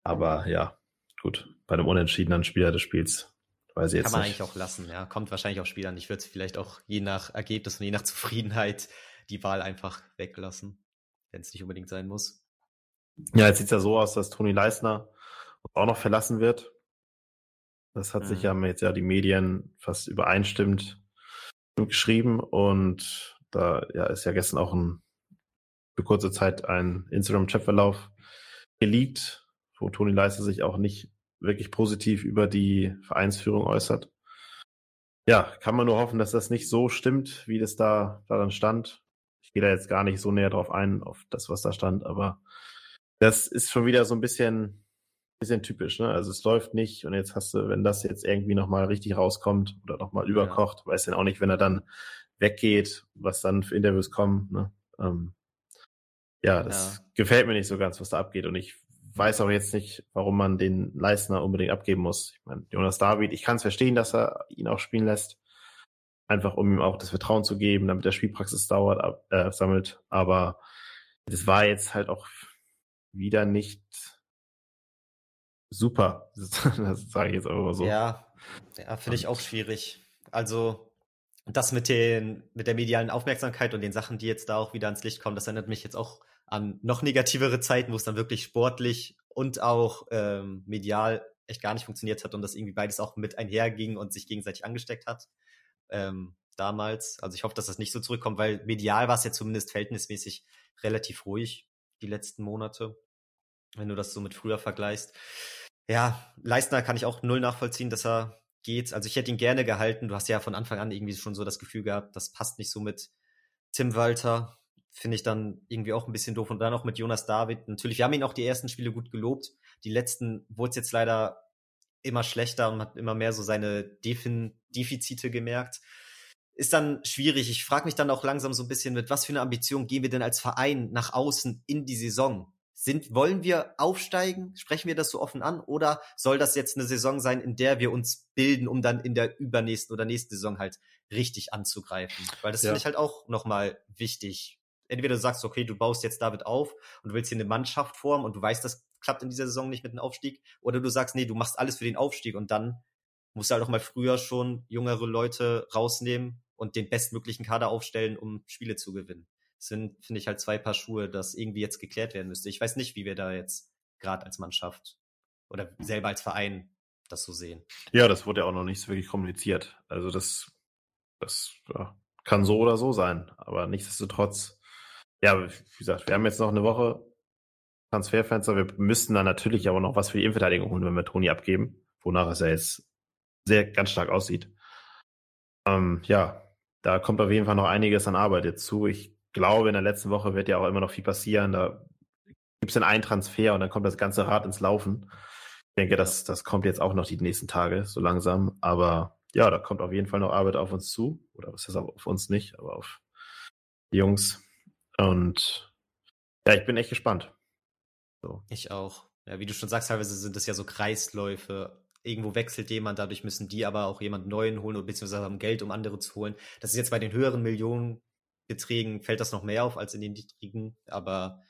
Aber ja, gut, bei einem unentschiedenen Spieler des Spiels weiß ich jetzt Kann man nicht. eigentlich auch lassen, ja. Kommt wahrscheinlich auf Spieler an. Ich würde es vielleicht auch je nach Ergebnis und je nach Zufriedenheit die Wahl einfach weglassen, wenn es nicht unbedingt sein muss. Ja, jetzt sieht es ja so aus, dass Toni Leisner auch noch verlassen wird. Das hat mhm. sich ja jetzt ja die Medien fast übereinstimmt geschrieben und da ja, ist ja gestern auch ein, für kurze Zeit ein Instagram-Chatverlauf geleakt, wo Toni Leisner sich auch nicht wirklich positiv über die Vereinsführung äußert. Ja, kann man nur hoffen, dass das nicht so stimmt, wie das da daran stand. Ich gehe da jetzt gar nicht so näher drauf ein, auf das, was da stand, aber das ist schon wieder so ein bisschen, bisschen typisch, ne? Also es läuft nicht und jetzt hast du, wenn das jetzt irgendwie nochmal richtig rauskommt oder nochmal überkocht, ja. weiß dann auch nicht, wenn er dann weggeht, was dann für Interviews kommen, ne? Ähm, ja, das ja. gefällt mir nicht so ganz, was da abgeht und ich weiß auch jetzt nicht, warum man den Leistner unbedingt abgeben muss. Ich meine, Jonas David, ich kann es verstehen, dass er ihn auch spielen lässt. Einfach um ihm auch das Vertrauen zu geben, damit der Spielpraxis dauert, äh, sammelt. Aber das war jetzt halt auch wieder nicht super. Das sage ich jetzt aber so. Ja, ja finde ich auch schwierig. Also das mit den, mit der medialen Aufmerksamkeit und den Sachen, die jetzt da auch wieder ans Licht kommen, das erinnert mich jetzt auch an noch negativere Zeiten, wo es dann wirklich sportlich und auch ähm, medial echt gar nicht funktioniert hat und das irgendwie beides auch mit einherging und sich gegenseitig angesteckt hat. Ähm, damals. Also ich hoffe, dass das nicht so zurückkommt, weil medial war es ja zumindest verhältnismäßig relativ ruhig die letzten Monate, wenn du das so mit früher vergleichst. Ja, Leistner kann ich auch null nachvollziehen, dass er geht. Also ich hätte ihn gerne gehalten. Du hast ja von Anfang an irgendwie schon so das Gefühl gehabt, das passt nicht so mit Tim Walter finde ich dann irgendwie auch ein bisschen doof. Und dann auch mit Jonas David. Natürlich, wir haben ihn auch die ersten Spiele gut gelobt. Die letzten wurde es jetzt leider immer schlechter und hat immer mehr so seine Defin Defizite gemerkt. Ist dann schwierig. Ich frage mich dann auch langsam so ein bisschen, mit was für eine Ambition gehen wir denn als Verein nach außen in die Saison? Sind, wollen wir aufsteigen? Sprechen wir das so offen an? Oder soll das jetzt eine Saison sein, in der wir uns bilden, um dann in der übernächsten oder nächsten Saison halt richtig anzugreifen? Weil das ja. finde ich halt auch nochmal wichtig entweder du sagst, okay, du baust jetzt David auf und du willst hier eine Mannschaft formen und du weißt, das klappt in dieser Saison nicht mit dem Aufstieg, oder du sagst, nee, du machst alles für den Aufstieg und dann musst du halt auch mal früher schon jüngere Leute rausnehmen und den bestmöglichen Kader aufstellen, um Spiele zu gewinnen. Das sind, finde ich, halt zwei Paar Schuhe, das irgendwie jetzt geklärt werden müsste. Ich weiß nicht, wie wir da jetzt gerade als Mannschaft oder selber als Verein das so sehen. Ja, das wurde ja auch noch nicht so wirklich kommuniziert. Also das, das ja, kann so oder so sein, aber nichtsdestotrotz ja, wie gesagt, wir haben jetzt noch eine Woche Transferfenster. Wir müssten dann natürlich aber noch was für die Innenverteidigung holen, wenn wir Toni abgeben, wonach es ja jetzt sehr ganz stark aussieht. Ähm, ja, da kommt auf jeden Fall noch einiges an Arbeit jetzt zu. Ich glaube, in der letzten Woche wird ja auch immer noch viel passieren. Da gibt es dann einen Transfer und dann kommt das ganze Rad ins Laufen. Ich denke, das, das kommt jetzt auch noch die nächsten Tage, so langsam. Aber ja, da kommt auf jeden Fall noch Arbeit auf uns zu. Oder was ist auf uns nicht, aber auf die Jungs. Und ja, ich bin echt gespannt. So. Ich auch. Ja, wie du schon sagst, teilweise sind das ja so Kreisläufe. Irgendwo wechselt jemand, dadurch müssen die aber auch jemand Neuen holen oder beziehungsweise haben Geld, um andere zu holen. Das ist jetzt bei den höheren Millionen Geträgen fällt das noch mehr auf als in den niedrigen, aber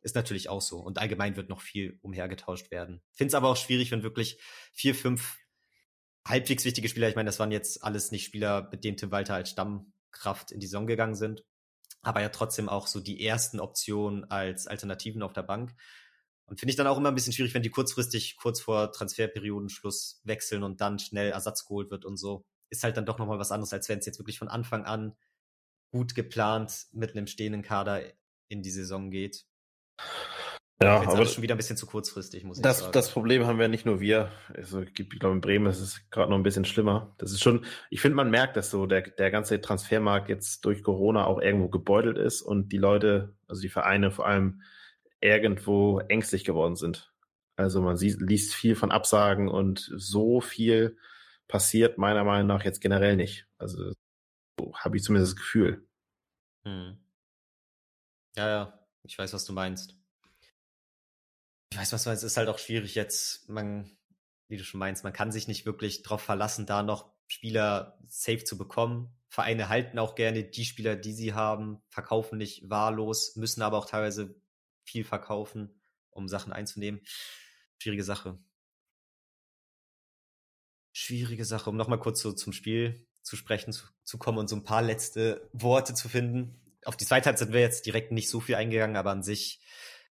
ist natürlich auch so. Und allgemein wird noch viel umhergetauscht werden. Finde es aber auch schwierig, wenn wirklich vier, fünf halbwegs wichtige Spieler, ich meine, das waren jetzt alles nicht Spieler, mit denen Tim Walter als Stammkraft in die Saison gegangen sind, aber ja trotzdem auch so die ersten Optionen als Alternativen auf der Bank. Und finde ich dann auch immer ein bisschen schwierig, wenn die kurzfristig kurz vor Transferperiodenschluss wechseln und dann schnell Ersatz geholt wird und so. Ist halt dann doch nochmal was anderes, als wenn es jetzt wirklich von Anfang an gut geplant mit einem stehenden Kader in die Saison geht. Ja, aber das ist schon wieder ein bisschen zu kurzfristig, muss das, ich sagen. Das Problem haben wir nicht nur wir. Also, ich glaube, in Bremen ist es gerade noch ein bisschen schlimmer. Das ist schon, ich finde, man merkt, dass so der, der ganze Transfermarkt jetzt durch Corona auch irgendwo gebeutelt ist und die Leute, also die Vereine vor allem irgendwo ängstlich geworden sind. Also man sieht, liest viel von Absagen und so viel passiert meiner Meinung nach jetzt generell nicht. Also so habe ich zumindest das Gefühl. Hm. Ja, ja, ich weiß, was du meinst. Ich weiß, was meinst. Es ist halt auch schwierig jetzt, man, wie du schon meinst, man kann sich nicht wirklich darauf verlassen, da noch Spieler safe zu bekommen. Vereine halten auch gerne die Spieler, die sie haben, verkaufen nicht wahllos, müssen aber auch teilweise viel verkaufen, um Sachen einzunehmen. Schwierige Sache. Schwierige Sache, um nochmal kurz so zum Spiel zu sprechen zu, zu kommen und so ein paar letzte Worte zu finden. Auf die zweite Halbzeit sind wir jetzt direkt nicht so viel eingegangen, aber an sich,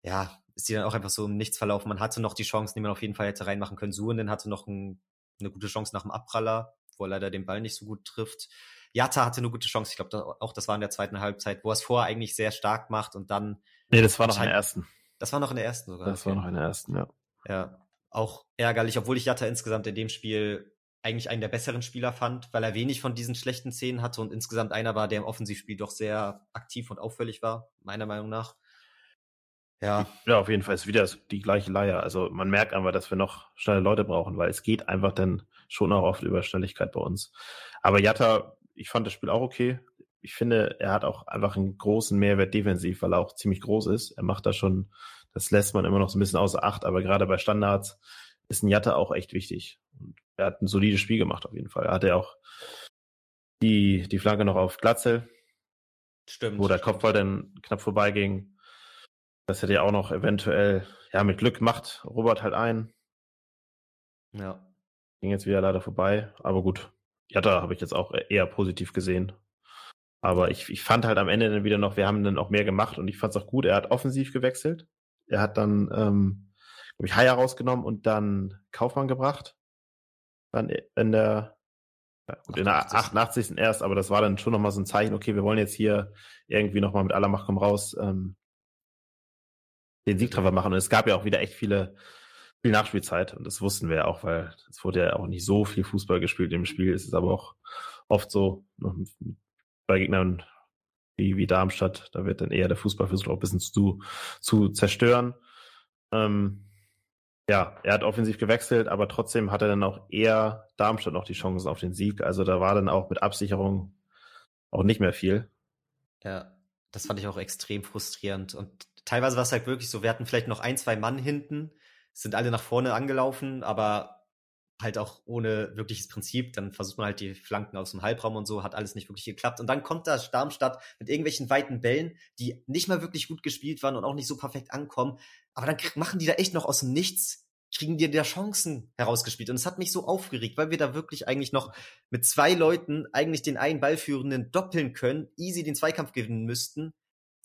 ja, ist die dann auch einfach so im Nichts verlaufen. Man hatte noch die Chancen, die man auf jeden Fall hätte reinmachen können. Suhonen hatte noch ein, eine gute Chance nach dem Abpraller, wo er leider den Ball nicht so gut trifft. Jatta hatte eine gute Chance. Ich glaube, da, auch das war in der zweiten Halbzeit, wo er es vorher eigentlich sehr stark macht und dann. Nee, das war noch in der ersten. Das war noch in der ersten sogar. Das okay. war noch in der ersten, ja. Ja. Auch ärgerlich, obwohl ich Jatta insgesamt in dem Spiel eigentlich einen der besseren Spieler fand, weil er wenig von diesen schlechten Szenen hatte und insgesamt einer war, der im Offensivspiel doch sehr aktiv und auffällig war, meiner Meinung nach. Ja. Ja, auf jeden Fall ist wieder die gleiche Leier. Also man merkt einfach, dass wir noch schnelle Leute brauchen, weil es geht einfach dann schon auch oft über Schnelligkeit bei uns. Aber Jatta, ich fand das Spiel auch okay. Ich finde, er hat auch einfach einen großen Mehrwert defensiv, weil er auch ziemlich groß ist. Er macht da schon, das lässt man immer noch so ein bisschen außer Acht, aber gerade bei Standards ist ein Jatta auch echt wichtig. Und er hat ein solides Spiel gemacht auf jeden Fall. Er hatte auch die, die Flanke noch auf Glatzel. Stimmt. Wo der Kopfball dann knapp vorbeiging. Das hätte ja auch noch eventuell, ja, mit Glück macht Robert halt ein. Ja. Ging jetzt wieder leider vorbei, aber gut. Ja, da habe ich jetzt auch eher positiv gesehen. Aber ich, ich fand halt am Ende dann wieder noch, wir haben dann auch mehr gemacht und ich fand es auch gut. Er hat offensiv gewechselt. Er hat dann, ähm, glaube ich, Haier rausgenommen und dann Kaufmann gebracht. Dann in der, ja, gut, in der 88. erst, aber das war dann schon nochmal so ein Zeichen, okay, wir wollen jetzt hier irgendwie nochmal mit aller Macht komm raus ähm, den Siegtreffer machen. Und es gab ja auch wieder echt viele, viel Nachspielzeit. Und das wussten wir ja auch, weil es wurde ja auch nicht so viel Fußball gespielt im Spiel. Es ist aber auch oft so, bei Gegnern wie, wie Darmstadt, da wird dann eher der Fußball versucht, auch ein bisschen zu, zu zerstören. Ähm, ja, er hat offensiv gewechselt, aber trotzdem hat er dann auch eher Darmstadt noch die Chancen auf den Sieg. Also da war dann auch mit Absicherung auch nicht mehr viel. Ja, das fand ich auch extrem frustrierend. Und teilweise war es halt wirklich so, wir hatten vielleicht noch ein, zwei Mann hinten, sind alle nach vorne angelaufen, aber halt auch ohne wirkliches Prinzip. Dann versucht man halt die Flanken aus dem Halbraum und so, hat alles nicht wirklich geklappt. Und dann kommt da Darmstadt mit irgendwelchen weiten Bällen, die nicht mal wirklich gut gespielt waren und auch nicht so perfekt ankommen. Aber dann machen die da echt noch aus dem Nichts kriegen dir da Chancen herausgespielt. Und es hat mich so aufgeregt, weil wir da wirklich eigentlich noch mit zwei Leuten eigentlich den einen Ballführenden doppeln können, easy den Zweikampf gewinnen müssten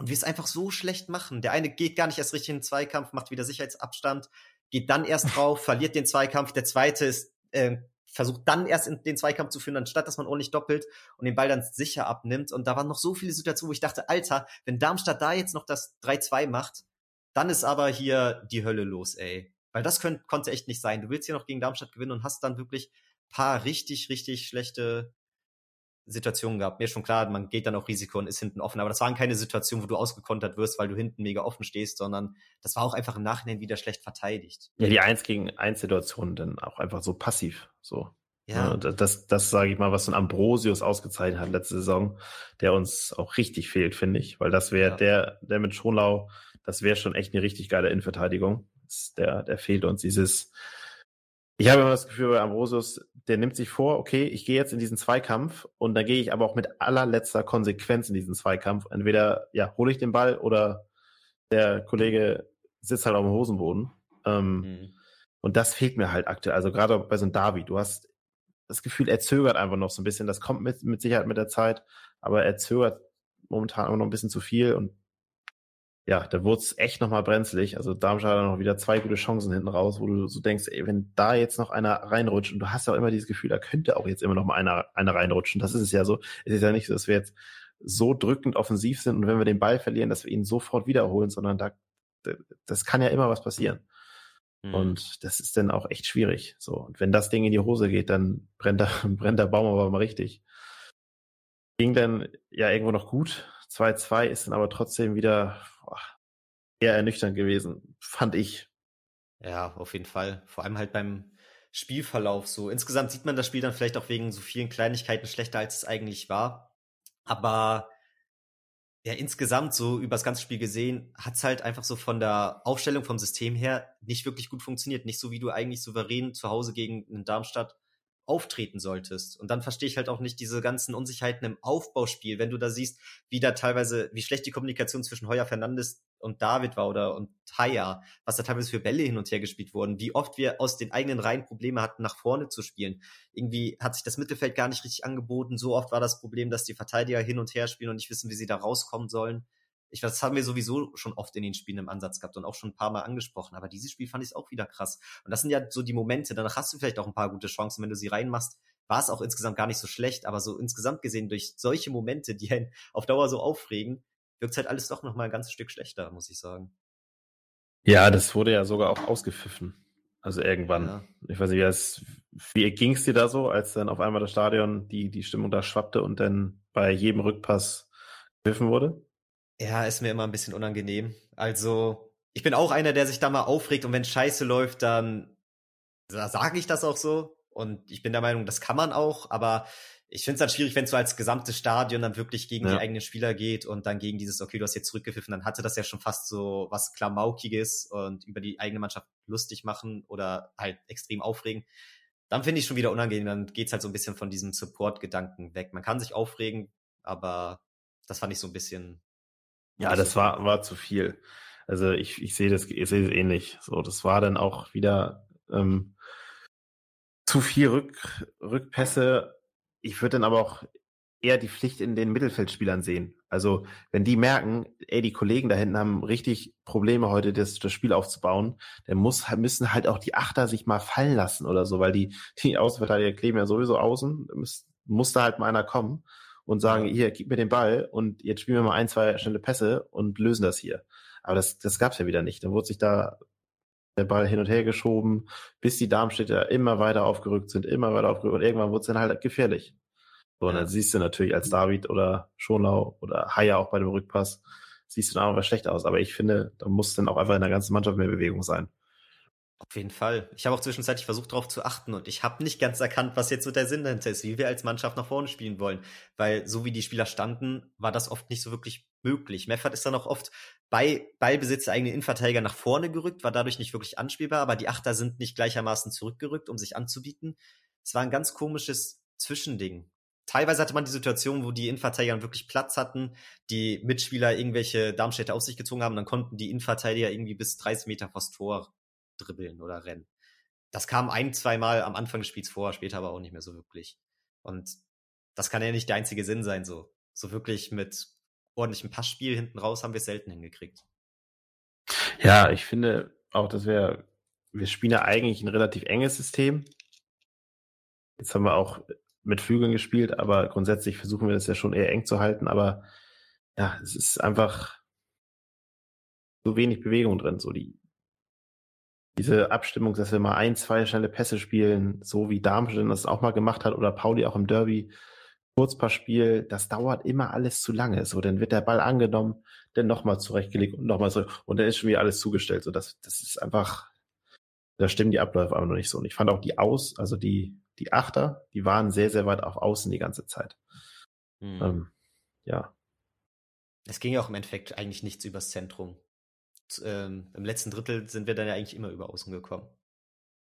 und wir es einfach so schlecht machen. Der eine geht gar nicht erst richtig in den Zweikampf, macht wieder Sicherheitsabstand, geht dann erst drauf, verliert den Zweikampf. Der zweite ist, äh, versucht dann erst in den Zweikampf zu führen, anstatt dass man ordentlich doppelt und den Ball dann sicher abnimmt. Und da waren noch so viele Situationen, wo ich dachte, Alter, wenn Darmstadt da jetzt noch das 3-2 macht, dann ist aber hier die Hölle los, ey. Weil das könnt, konnte echt nicht sein. Du willst hier noch gegen Darmstadt gewinnen und hast dann wirklich paar richtig, richtig schlechte Situationen gehabt. Mir ist schon klar, man geht dann auch Risiko und ist hinten offen. Aber das waren keine Situationen, wo du ausgekontert wirst, weil du hinten mega offen stehst, sondern das war auch einfach im Nachhinein wieder schlecht verteidigt. Ja, die Eins gegen Eins Situation dann auch einfach so passiv. So. Ja. Das, das, das sage ich mal, was so ein Ambrosius ausgezeichnet hat letzte Saison, der uns auch richtig fehlt, finde ich. Weil das wäre ja. der, der mit Schonlau, das wäre schon echt eine richtig geile Innenverteidigung. Der, der fehlt uns dieses, Ich habe immer das Gefühl bei Ambrosius, der nimmt sich vor, okay, ich gehe jetzt in diesen Zweikampf und dann gehe ich aber auch mit allerletzter Konsequenz in diesen Zweikampf. Entweder ja, hole ich den Ball oder der Kollege sitzt halt auf dem Hosenboden. Ähm, mhm. Und das fehlt mir halt aktuell. Also gerade bei so einem Davi, du hast das Gefühl, er zögert einfach noch so ein bisschen. Das kommt mit, mit Sicherheit mit der Zeit, aber er zögert momentan immer noch ein bisschen zu viel und ja, da wurde es echt nochmal brenzlig. Also Darmstadt hat noch wieder zwei gute Chancen hinten raus, wo du so denkst, ey, wenn da jetzt noch einer reinrutscht und du hast ja auch immer dieses Gefühl, da könnte auch jetzt immer noch mal einer, einer reinrutschen. Das ist es ja so. Es ist ja nicht so, dass wir jetzt so drückend offensiv sind und wenn wir den Ball verlieren, dass wir ihn sofort wiederholen, sondern da, das kann ja immer was passieren. Mhm. Und das ist dann auch echt schwierig. So. Und wenn das Ding in die Hose geht, dann brennt der, brennt der Baum aber mal richtig. Ging dann ja irgendwo noch gut. 2-2 ist dann aber trotzdem wieder boah, eher ernüchternd gewesen, fand ich. Ja, auf jeden Fall. Vor allem halt beim Spielverlauf so. Insgesamt sieht man das Spiel dann vielleicht auch wegen so vielen Kleinigkeiten schlechter, als es eigentlich war. Aber ja, insgesamt so übers ganze Spiel gesehen, hat's halt einfach so von der Aufstellung vom System her nicht wirklich gut funktioniert. Nicht so, wie du eigentlich souverän zu Hause gegen einen Darmstadt auftreten solltest. Und dann verstehe ich halt auch nicht diese ganzen Unsicherheiten im Aufbauspiel, wenn du da siehst, wie da teilweise, wie schlecht die Kommunikation zwischen Heuer Fernandes und David war oder und Taya, was da teilweise für Bälle hin und her gespielt wurden, wie oft wir aus den eigenen Reihen Probleme hatten, nach vorne zu spielen. Irgendwie hat sich das Mittelfeld gar nicht richtig angeboten. So oft war das Problem, dass die Verteidiger hin und her spielen und nicht wissen, wie sie da rauskommen sollen. Ich weiß, das haben wir sowieso schon oft in den Spielen im Ansatz gehabt und auch schon ein paar Mal angesprochen. Aber dieses Spiel fand ich auch wieder krass. Und das sind ja so die Momente, danach hast du vielleicht auch ein paar gute Chancen, wenn du sie reinmachst. War es auch insgesamt gar nicht so schlecht, aber so insgesamt gesehen durch solche Momente, die einen auf Dauer so aufregen, wirkt halt alles doch nochmal ein ganzes Stück schlechter, muss ich sagen. Ja, das wurde ja sogar auch ausgepfiffen. Also irgendwann. Ja. Ich weiß nicht, wie, wie ging es dir da so, als dann auf einmal das Stadion die, die Stimmung da schwappte und dann bei jedem Rückpass gepfiffen wurde? Ja, ist mir immer ein bisschen unangenehm. Also, ich bin auch einer, der sich da mal aufregt und wenn Scheiße läuft, dann sage ich das auch so. Und ich bin der Meinung, das kann man auch, aber ich finde es dann schwierig, wenn es so als gesamtes Stadion dann wirklich gegen ja. die eigenen Spieler geht und dann gegen dieses, okay, du hast jetzt zurückgepfiffen, dann hatte das ja schon fast so was Klamaukiges und über die eigene Mannschaft lustig machen oder halt extrem aufregen. Dann finde ich schon wieder unangenehm, dann geht's halt so ein bisschen von diesem Support-Gedanken weg. Man kann sich aufregen, aber das fand ich so ein bisschen ja, das war, war zu viel. Also ich, ich sehe das, ich sehe es ähnlich. So, das war dann auch wieder ähm, zu viel Rück, Rückpässe. Ich würde dann aber auch eher die Pflicht in den Mittelfeldspielern sehen. Also wenn die merken, ey, die Kollegen da hinten haben richtig Probleme heute, das, das Spiel aufzubauen, dann muss, müssen halt auch die Achter sich mal fallen lassen oder so, weil die, die Außenverteidiger kleben ja sowieso außen, muss, muss da halt mal einer kommen und sagen, hier, gib mir den Ball und jetzt spielen wir mal ein, zwei schnelle Pässe und lösen das hier. Aber das, das gab's ja wieder nicht. Dann wurde sich da der Ball hin und her geschoben, bis die Darmstädter immer weiter aufgerückt sind, immer weiter aufgerückt und irgendwann wurde es dann halt gefährlich. So, und dann siehst du natürlich als David oder Schonlau oder Haier auch bei dem Rückpass, siehst du dann auch was schlecht aus. Aber ich finde, da muss dann auch einfach in der ganzen Mannschaft mehr Bewegung sein. Auf jeden Fall. Ich habe auch zwischenzeitlich versucht, darauf zu achten und ich habe nicht ganz erkannt, was jetzt so der Sinn dahinter ist, wie wir als Mannschaft nach vorne spielen wollen. Weil so wie die Spieler standen, war das oft nicht so wirklich möglich. Meffert ist dann auch oft bei Ballbesitz der eigenen Innenverteidiger nach vorne gerückt, war dadurch nicht wirklich anspielbar, aber die Achter sind nicht gleichermaßen zurückgerückt, um sich anzubieten. Es war ein ganz komisches Zwischending. Teilweise hatte man die Situation, wo die Innenverteidiger wirklich Platz hatten, die Mitspieler irgendwelche Darmstädter auf sich gezogen haben, dann konnten die Innenverteidiger irgendwie bis 30 Meter vors Tor dribbeln oder rennen. Das kam ein, zwei Mal am Anfang des Spiels vor, später aber auch nicht mehr so wirklich. Und das kann ja nicht der einzige Sinn sein, so. So wirklich mit ordentlichem Passspiel hinten raus haben wir es selten hingekriegt. Ja, ich finde auch, dass wir, wir spielen ja eigentlich ein relativ enges System. Jetzt haben wir auch mit Flügeln gespielt, aber grundsätzlich versuchen wir das ja schon eher eng zu halten, aber ja, es ist einfach so wenig Bewegung drin. So die, diese Abstimmung, dass wir mal ein, zwei schnelle Pässe spielen, so wie Darmstadt das auch mal gemacht hat oder Pauli auch im Derby, Kurzpassspiel, das dauert immer alles zu lange. So, dann wird der Ball angenommen, dann nochmal zurechtgelegt und nochmal zurück und dann ist schon wieder alles zugestellt. So, das, das ist einfach, da stimmen die Abläufe aber noch nicht so. Und ich fand auch die Aus, also die, die Achter, die waren sehr, sehr weit auf Außen die ganze Zeit. Hm. Ähm, ja. Es ging ja auch im Endeffekt eigentlich nichts übers Zentrum ähm, im letzten Drittel sind wir dann ja eigentlich immer über außen gekommen.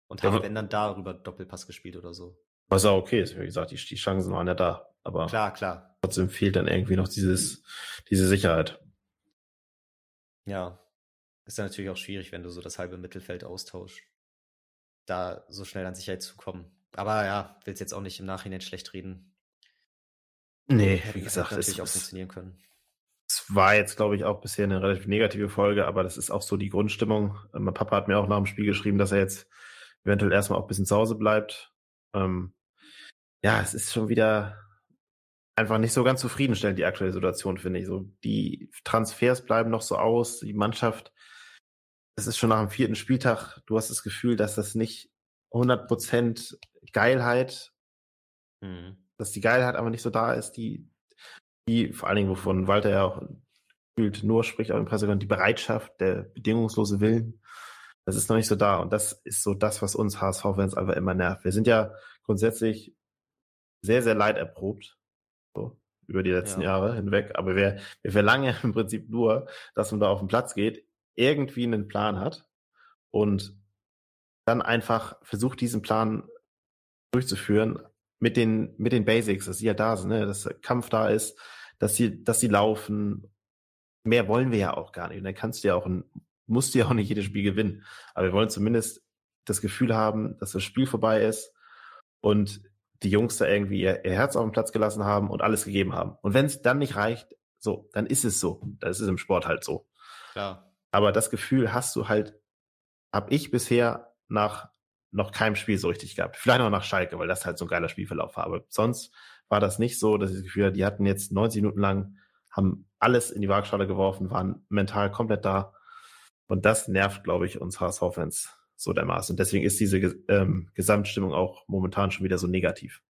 und haben, ja, wenn dann darüber Doppelpass gespielt oder so. Was auch okay ist, wie gesagt, die, die Chancen waren ja da. Aber klar, klar. Trotzdem fehlt dann irgendwie noch dieses, diese Sicherheit. Ja, ist dann natürlich auch schwierig, wenn du so das halbe Mittelfeld austauschst, da so schnell an Sicherheit zu kommen. Aber ja, will es jetzt auch nicht im Nachhinein schlecht reden. Nee, wie gesagt, natürlich es, auch funktionieren können. Es war jetzt, glaube ich, auch bisher eine relativ negative Folge, aber das ist auch so die Grundstimmung. Mein Papa hat mir auch nach dem Spiel geschrieben, dass er jetzt eventuell erstmal auch ein bisschen zu Hause bleibt. Ähm, ja, es ist schon wieder einfach nicht so ganz zufriedenstellend, die aktuelle Situation, finde ich. So, die Transfers bleiben noch so aus, die Mannschaft, es ist schon nach dem vierten Spieltag, du hast das Gefühl, dass das nicht 100% Geilheit, mhm. dass die Geilheit aber nicht so da ist, die, die, vor allen Dingen, wovon Walter ja auch gefühlt nur spricht, auch im Pressekonferenz, die Bereitschaft, der bedingungslose Willen, das ist noch nicht so da. Und das ist so das, was uns HSV-Fans einfach immer nervt. Wir sind ja grundsätzlich sehr, sehr leiderprobt so, über die letzten ja. Jahre hinweg. Aber wir, wir verlangen ja im Prinzip nur, dass man da auf den Platz geht, irgendwie einen Plan hat und dann einfach versucht, diesen Plan durchzuführen mit den, mit den Basics, dass sie ja da sind, ne? dass der Kampf da ist, dass sie, dass sie laufen. Mehr wollen wir ja auch gar nicht. Und dann kannst du ja auch ein, musst du ja auch nicht jedes Spiel gewinnen. Aber wir wollen zumindest das Gefühl haben, dass das Spiel vorbei ist und die Jungs da irgendwie ihr, ihr Herz auf den Platz gelassen haben und alles gegeben haben. Und wenn es dann nicht reicht, so, dann ist es so. Das ist im Sport halt so. Klar. Aber das Gefühl hast du halt, hab ich bisher nach noch keinem Spiel so richtig gehabt. Vielleicht noch nach Schalke, weil das halt so ein geiler Spielverlauf war. Aber sonst war das nicht so, dass ich das Gefühl hatte, die hatten jetzt 90 Minuten lang, haben alles in die Waagschale geworfen, waren mental komplett da. Und das nervt, glaube ich, uns HSV-Fans so dermaßen. Und deswegen ist diese ähm, Gesamtstimmung auch momentan schon wieder so negativ.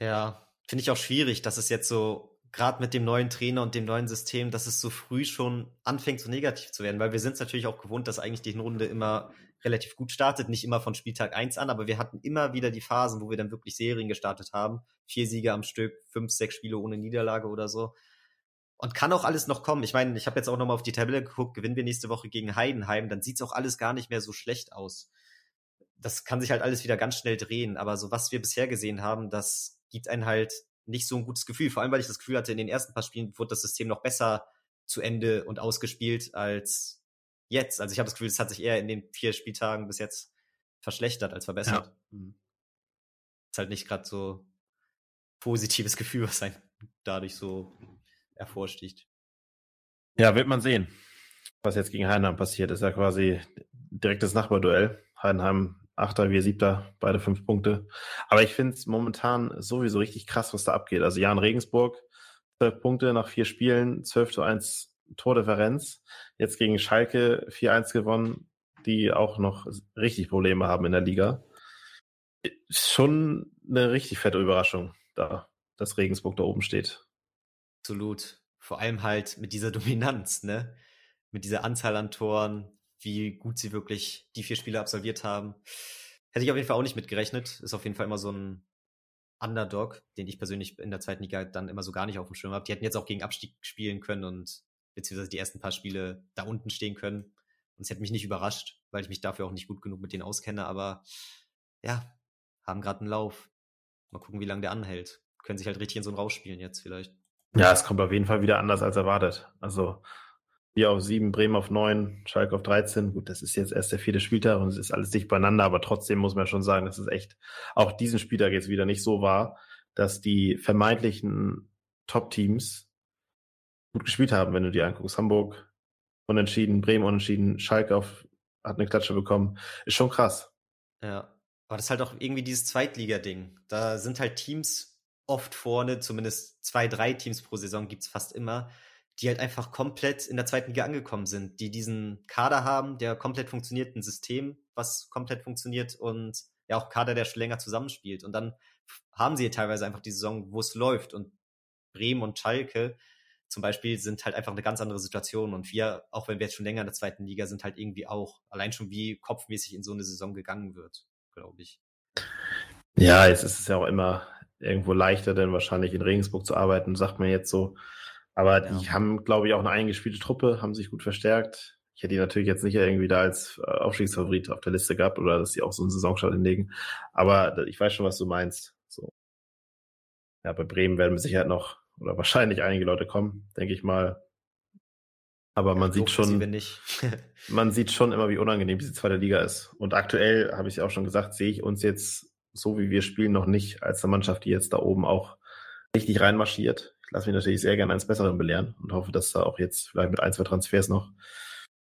Ja, finde ich auch schwierig, dass es jetzt so, gerade mit dem neuen Trainer und dem neuen System, dass es so früh schon anfängt, so negativ zu werden, weil wir sind es natürlich auch gewohnt, dass eigentlich die Runde immer relativ gut startet, nicht immer von Spieltag eins an, aber wir hatten immer wieder die Phasen, wo wir dann wirklich Serien gestartet haben. Vier Siege am Stück, fünf, sechs Spiele ohne Niederlage oder so. Und kann auch alles noch kommen. Ich meine, ich habe jetzt auch nochmal auf die Tabelle geguckt, gewinnen wir nächste Woche gegen Heidenheim, dann sieht's auch alles gar nicht mehr so schlecht aus. Das kann sich halt alles wieder ganz schnell drehen. Aber so was wir bisher gesehen haben, das gibt einen halt nicht so ein gutes Gefühl. Vor allem, weil ich das Gefühl hatte, in den ersten paar Spielen wurde das System noch besser zu Ende und ausgespielt als jetzt. Also ich habe das Gefühl, es hat sich eher in den vier Spieltagen bis jetzt verschlechtert als verbessert. Ja. Mhm. Ist halt nicht gerade so positives Gefühl, was ein dadurch so hervorsticht. Ja, wird man sehen, was jetzt gegen Heidenheim passiert. Ist ja quasi direktes Nachbarduell. Heidenheim Achter, wir Siebter, beide fünf Punkte. Aber ich finde es momentan sowieso richtig krass, was da abgeht. Also Jan Regensburg, zwölf Punkte nach vier Spielen, 12 zu 1 Tordifferenz. Jetzt gegen Schalke 4-1 gewonnen, die auch noch richtig Probleme haben in der Liga. Schon eine richtig fette Überraschung da, dass Regensburg da oben steht. Absolut. Vor allem halt mit dieser Dominanz, ne? Mit dieser Anzahl an Toren, wie gut sie wirklich die vier Spiele absolviert haben. Hätte ich auf jeden Fall auch nicht mitgerechnet. Ist auf jeden Fall immer so ein Underdog, den ich persönlich in der zweiten Liga dann immer so gar nicht auf dem Schirm habe. Die hätten jetzt auch gegen Abstieg spielen können und beziehungsweise die ersten paar Spiele da unten stehen können. Und es hätte mich nicht überrascht, weil ich mich dafür auch nicht gut genug mit denen auskenne. Aber ja, haben gerade einen Lauf. Mal gucken, wie lange der anhält. Können sich halt richtig in so ein rausspielen jetzt vielleicht. Ja, es kommt auf jeden Fall wieder anders als erwartet. Also wir auf sieben, Bremen auf neun, Schalke auf 13. Gut, das ist jetzt erst der vierte Spieltag und es ist alles dicht beieinander, aber trotzdem muss man schon sagen, dass es echt auch diesen Spieltag jetzt wieder nicht so war, dass die vermeintlichen Top-Teams gut gespielt haben, wenn du dir anguckst. Hamburg unentschieden, Bremen unentschieden, Schalke auf, hat eine Klatsche bekommen. Ist schon krass. Ja. Aber das ist halt auch irgendwie dieses Zweitliga-Ding. Da sind halt Teams oft vorne, zumindest zwei, drei Teams pro Saison gibt's fast immer, die halt einfach komplett in der zweiten Liga angekommen sind, die diesen Kader haben, der komplett funktioniert, ein System, was komplett funktioniert und ja auch Kader, der schon länger zusammenspielt. Und dann haben sie teilweise einfach die Saison, wo es läuft. Und Bremen und Schalke zum Beispiel sind halt einfach eine ganz andere Situation. Und wir, auch wenn wir jetzt schon länger in der zweiten Liga sind, halt irgendwie auch allein schon wie kopfmäßig in so eine Saison gegangen wird, glaube ich. Ja, jetzt ist es ja auch immer irgendwo leichter, denn wahrscheinlich in Regensburg zu arbeiten, sagt man jetzt so. Aber ja. die haben, glaube ich, auch eine eingespielte Truppe, haben sich gut verstärkt. Ich hätte die natürlich jetzt nicht irgendwie da als äh, Aufstiegsfavorit auf der Liste gehabt oder dass sie auch so einen Saisonstart hinlegen. Aber ich weiß schon, was du meinst. So. Ja, bei Bremen werden mit Sicherheit noch oder wahrscheinlich einige Leute kommen, denke ich mal. Aber man ja, sieht schon, man sieht schon immer, wie unangenehm diese zweite Liga ist. Und aktuell, habe ich auch schon gesagt, sehe ich uns jetzt so, wie wir spielen, noch nicht als eine Mannschaft, die jetzt da oben auch richtig reinmarschiert. Ich lasse mich natürlich sehr gerne eines Besseren belehren und hoffe, dass da auch jetzt vielleicht mit ein, zwei Transfers noch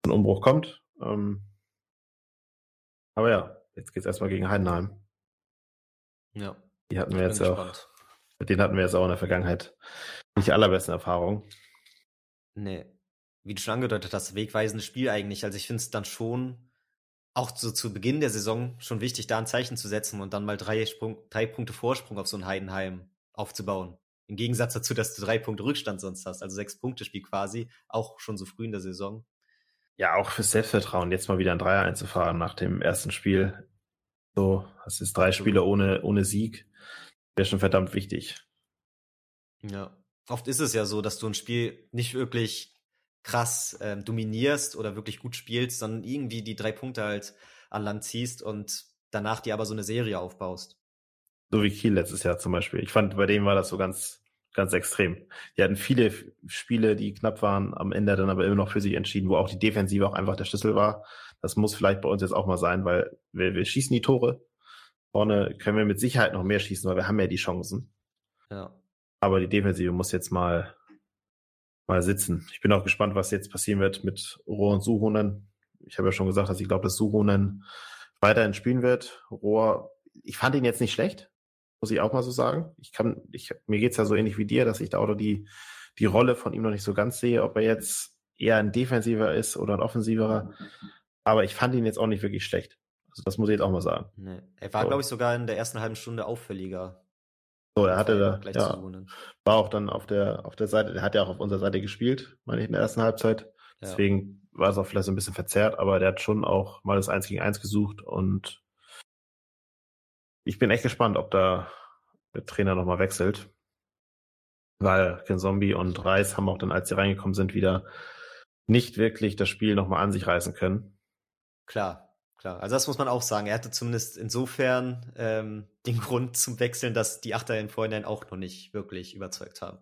ein Umbruch kommt. Ähm aber ja, jetzt geht's erstmal gegen Heidenheim. Ja. Die hatten wir jetzt auch, mit denen hatten wir jetzt auch in der Vergangenheit nicht die allerbesten Erfahrungen. Nee. Wie du schon angedeutet hast, wegweisendes Spiel eigentlich. Also ich finde es dann schon auch so zu Beginn der Saison schon wichtig, da ein Zeichen zu setzen und dann mal drei, Sprung, drei Punkte Vorsprung auf so ein Heidenheim aufzubauen. Im Gegensatz dazu, dass du drei Punkte Rückstand sonst hast, also sechs Punkte Spiel quasi, auch schon so früh in der Saison. Ja, auch fürs Selbstvertrauen, jetzt mal wieder ein Dreier einzufahren nach dem ersten Spiel. So, das ist drei Spiele ohne, ohne Sieg. Wäre schon verdammt wichtig. Ja. Oft ist es ja so, dass du ein Spiel nicht wirklich krass ähm, dominierst oder wirklich gut spielst, sondern irgendwie die drei Punkte halt an Land ziehst und danach dir aber so eine Serie aufbaust. So wie Kiel letztes Jahr zum Beispiel. Ich fand, bei denen war das so ganz, ganz extrem. Die hatten viele Spiele, die knapp waren, am Ende dann aber immer noch für sich entschieden, wo auch die Defensive auch einfach der Schlüssel war. Das muss vielleicht bei uns jetzt auch mal sein, weil wir, wir schießen die Tore. Vorne können wir mit Sicherheit noch mehr schießen, weil wir haben ja die Chancen. Ja. Aber die Defensive muss jetzt mal, mal sitzen. Ich bin auch gespannt, was jetzt passieren wird mit Rohr und Suhonen. Ich habe ja schon gesagt, dass ich glaube, dass Suhonen weiterhin spielen wird. Rohr, ich fand ihn jetzt nicht schlecht muss ich auch mal so sagen. Ich kann, ich, mir geht's ja so ähnlich wie dir, dass ich da oder die, die Rolle von ihm noch nicht so ganz sehe, ob er jetzt eher ein defensiver ist oder ein offensiverer. Aber ich fand ihn jetzt auch nicht wirklich schlecht. Also das muss ich jetzt auch mal sagen. Nee. Er war, so. glaube ich, sogar in der ersten halben Stunde auffälliger. So, er hatte da, ja, war auch dann auf der, auf der Seite, der hat ja auch auf unserer Seite gespielt, meine ich, in der ersten Halbzeit. Deswegen ja. war es auch vielleicht so ein bisschen verzerrt, aber der hat schon auch mal das Eins gegen Eins gesucht und ich bin echt gespannt, ob da der Trainer nochmal wechselt. Weil Ken Zombie und Reis haben auch dann, als sie reingekommen sind, wieder nicht wirklich das Spiel nochmal an sich reißen können. Klar, klar. Also das muss man auch sagen. Er hatte zumindest insofern ähm, den Grund zum Wechseln, dass die Achter im Vorhinein auch noch nicht wirklich überzeugt haben.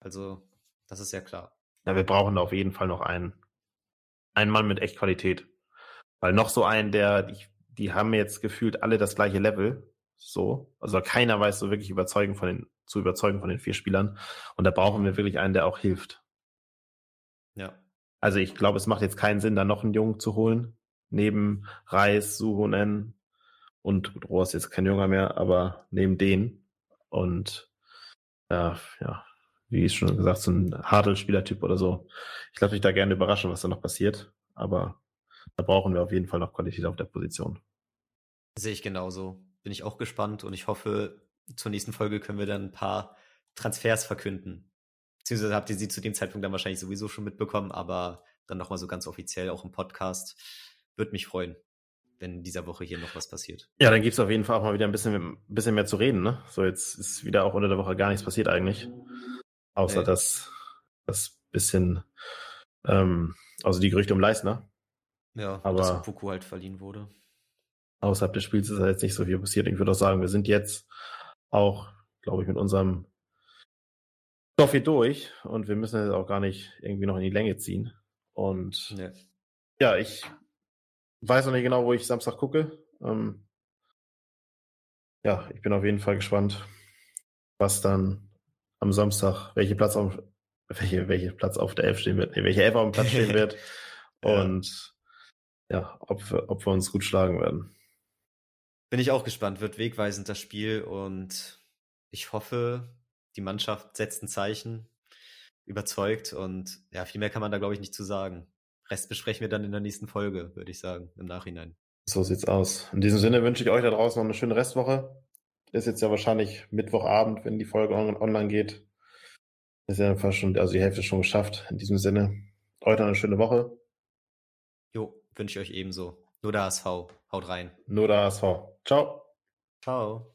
Also, das ist ja klar. Ja, wir brauchen da auf jeden Fall noch einen, einen Mann mit echt Qualität. Weil noch so einen, der, ich die haben jetzt gefühlt alle das gleiche Level. So. Also keiner weiß so wirklich überzeugen von den, zu überzeugen von den vier Spielern. Und da brauchen wir wirklich einen, der auch hilft. Ja. Also ich glaube, es macht jetzt keinen Sinn, da noch einen Jungen zu holen. Neben Reis, Suhonen und Rohr ist jetzt kein Junger mehr, aber neben den. Und ja, ja, wie ich schon gesagt, so ein Hadel-Spielertyp oder so. Ich lasse mich da gerne überraschen, was da noch passiert. Aber da brauchen wir auf jeden Fall noch Qualität auf der Position. Sehe ich genauso. Bin ich auch gespannt und ich hoffe, zur nächsten Folge können wir dann ein paar Transfers verkünden. Beziehungsweise habt ihr sie zu dem Zeitpunkt dann wahrscheinlich sowieso schon mitbekommen, aber dann nochmal so ganz offiziell auch im Podcast. Würde mich freuen, wenn in dieser Woche hier noch was passiert. Ja, dann gibt es auf jeden Fall auch mal wieder ein bisschen, ein bisschen mehr zu reden. Ne? So, jetzt ist wieder auch unter der Woche gar nichts passiert eigentlich. Außer nee. das, das bisschen, ähm, also die Gerüchte um Leistner. Ja, aber dass Puku halt verliehen wurde. Außerhalb des Spiels ist da jetzt nicht so viel passiert. Ich würde auch sagen, wir sind jetzt auch, glaube ich, mit unserem Stoff hier durch und wir müssen jetzt auch gar nicht irgendwie noch in die Länge ziehen. Und nee. ja, ich weiß noch nicht genau, wo ich Samstag gucke. Ähm, ja, ich bin auf jeden Fall gespannt, was dann am Samstag, welche Platz auf, welche, welche Platz auf der Elf stehen wird, nee, welche Elf auf dem Platz stehen wird. Und ja, ob wir, ob wir uns gut schlagen werden. Bin ich auch gespannt. Wird wegweisend das Spiel und ich hoffe, die Mannschaft setzt ein Zeichen, überzeugt und ja, viel mehr kann man da glaube ich nicht zu sagen. Rest besprechen wir dann in der nächsten Folge, würde ich sagen, im Nachhinein. So sieht's aus. In diesem Sinne wünsche ich euch da draußen noch eine schöne Restwoche. Ist jetzt ja wahrscheinlich Mittwochabend, wenn die Folge online geht. Ist ja fast schon, also die Hälfte ist schon geschafft. In diesem Sinne, euch noch eine schöne Woche. Jo, wünsche ich euch ebenso. Nur der HSV. Haut rein. Nur der HSV. Ciao. Ciao.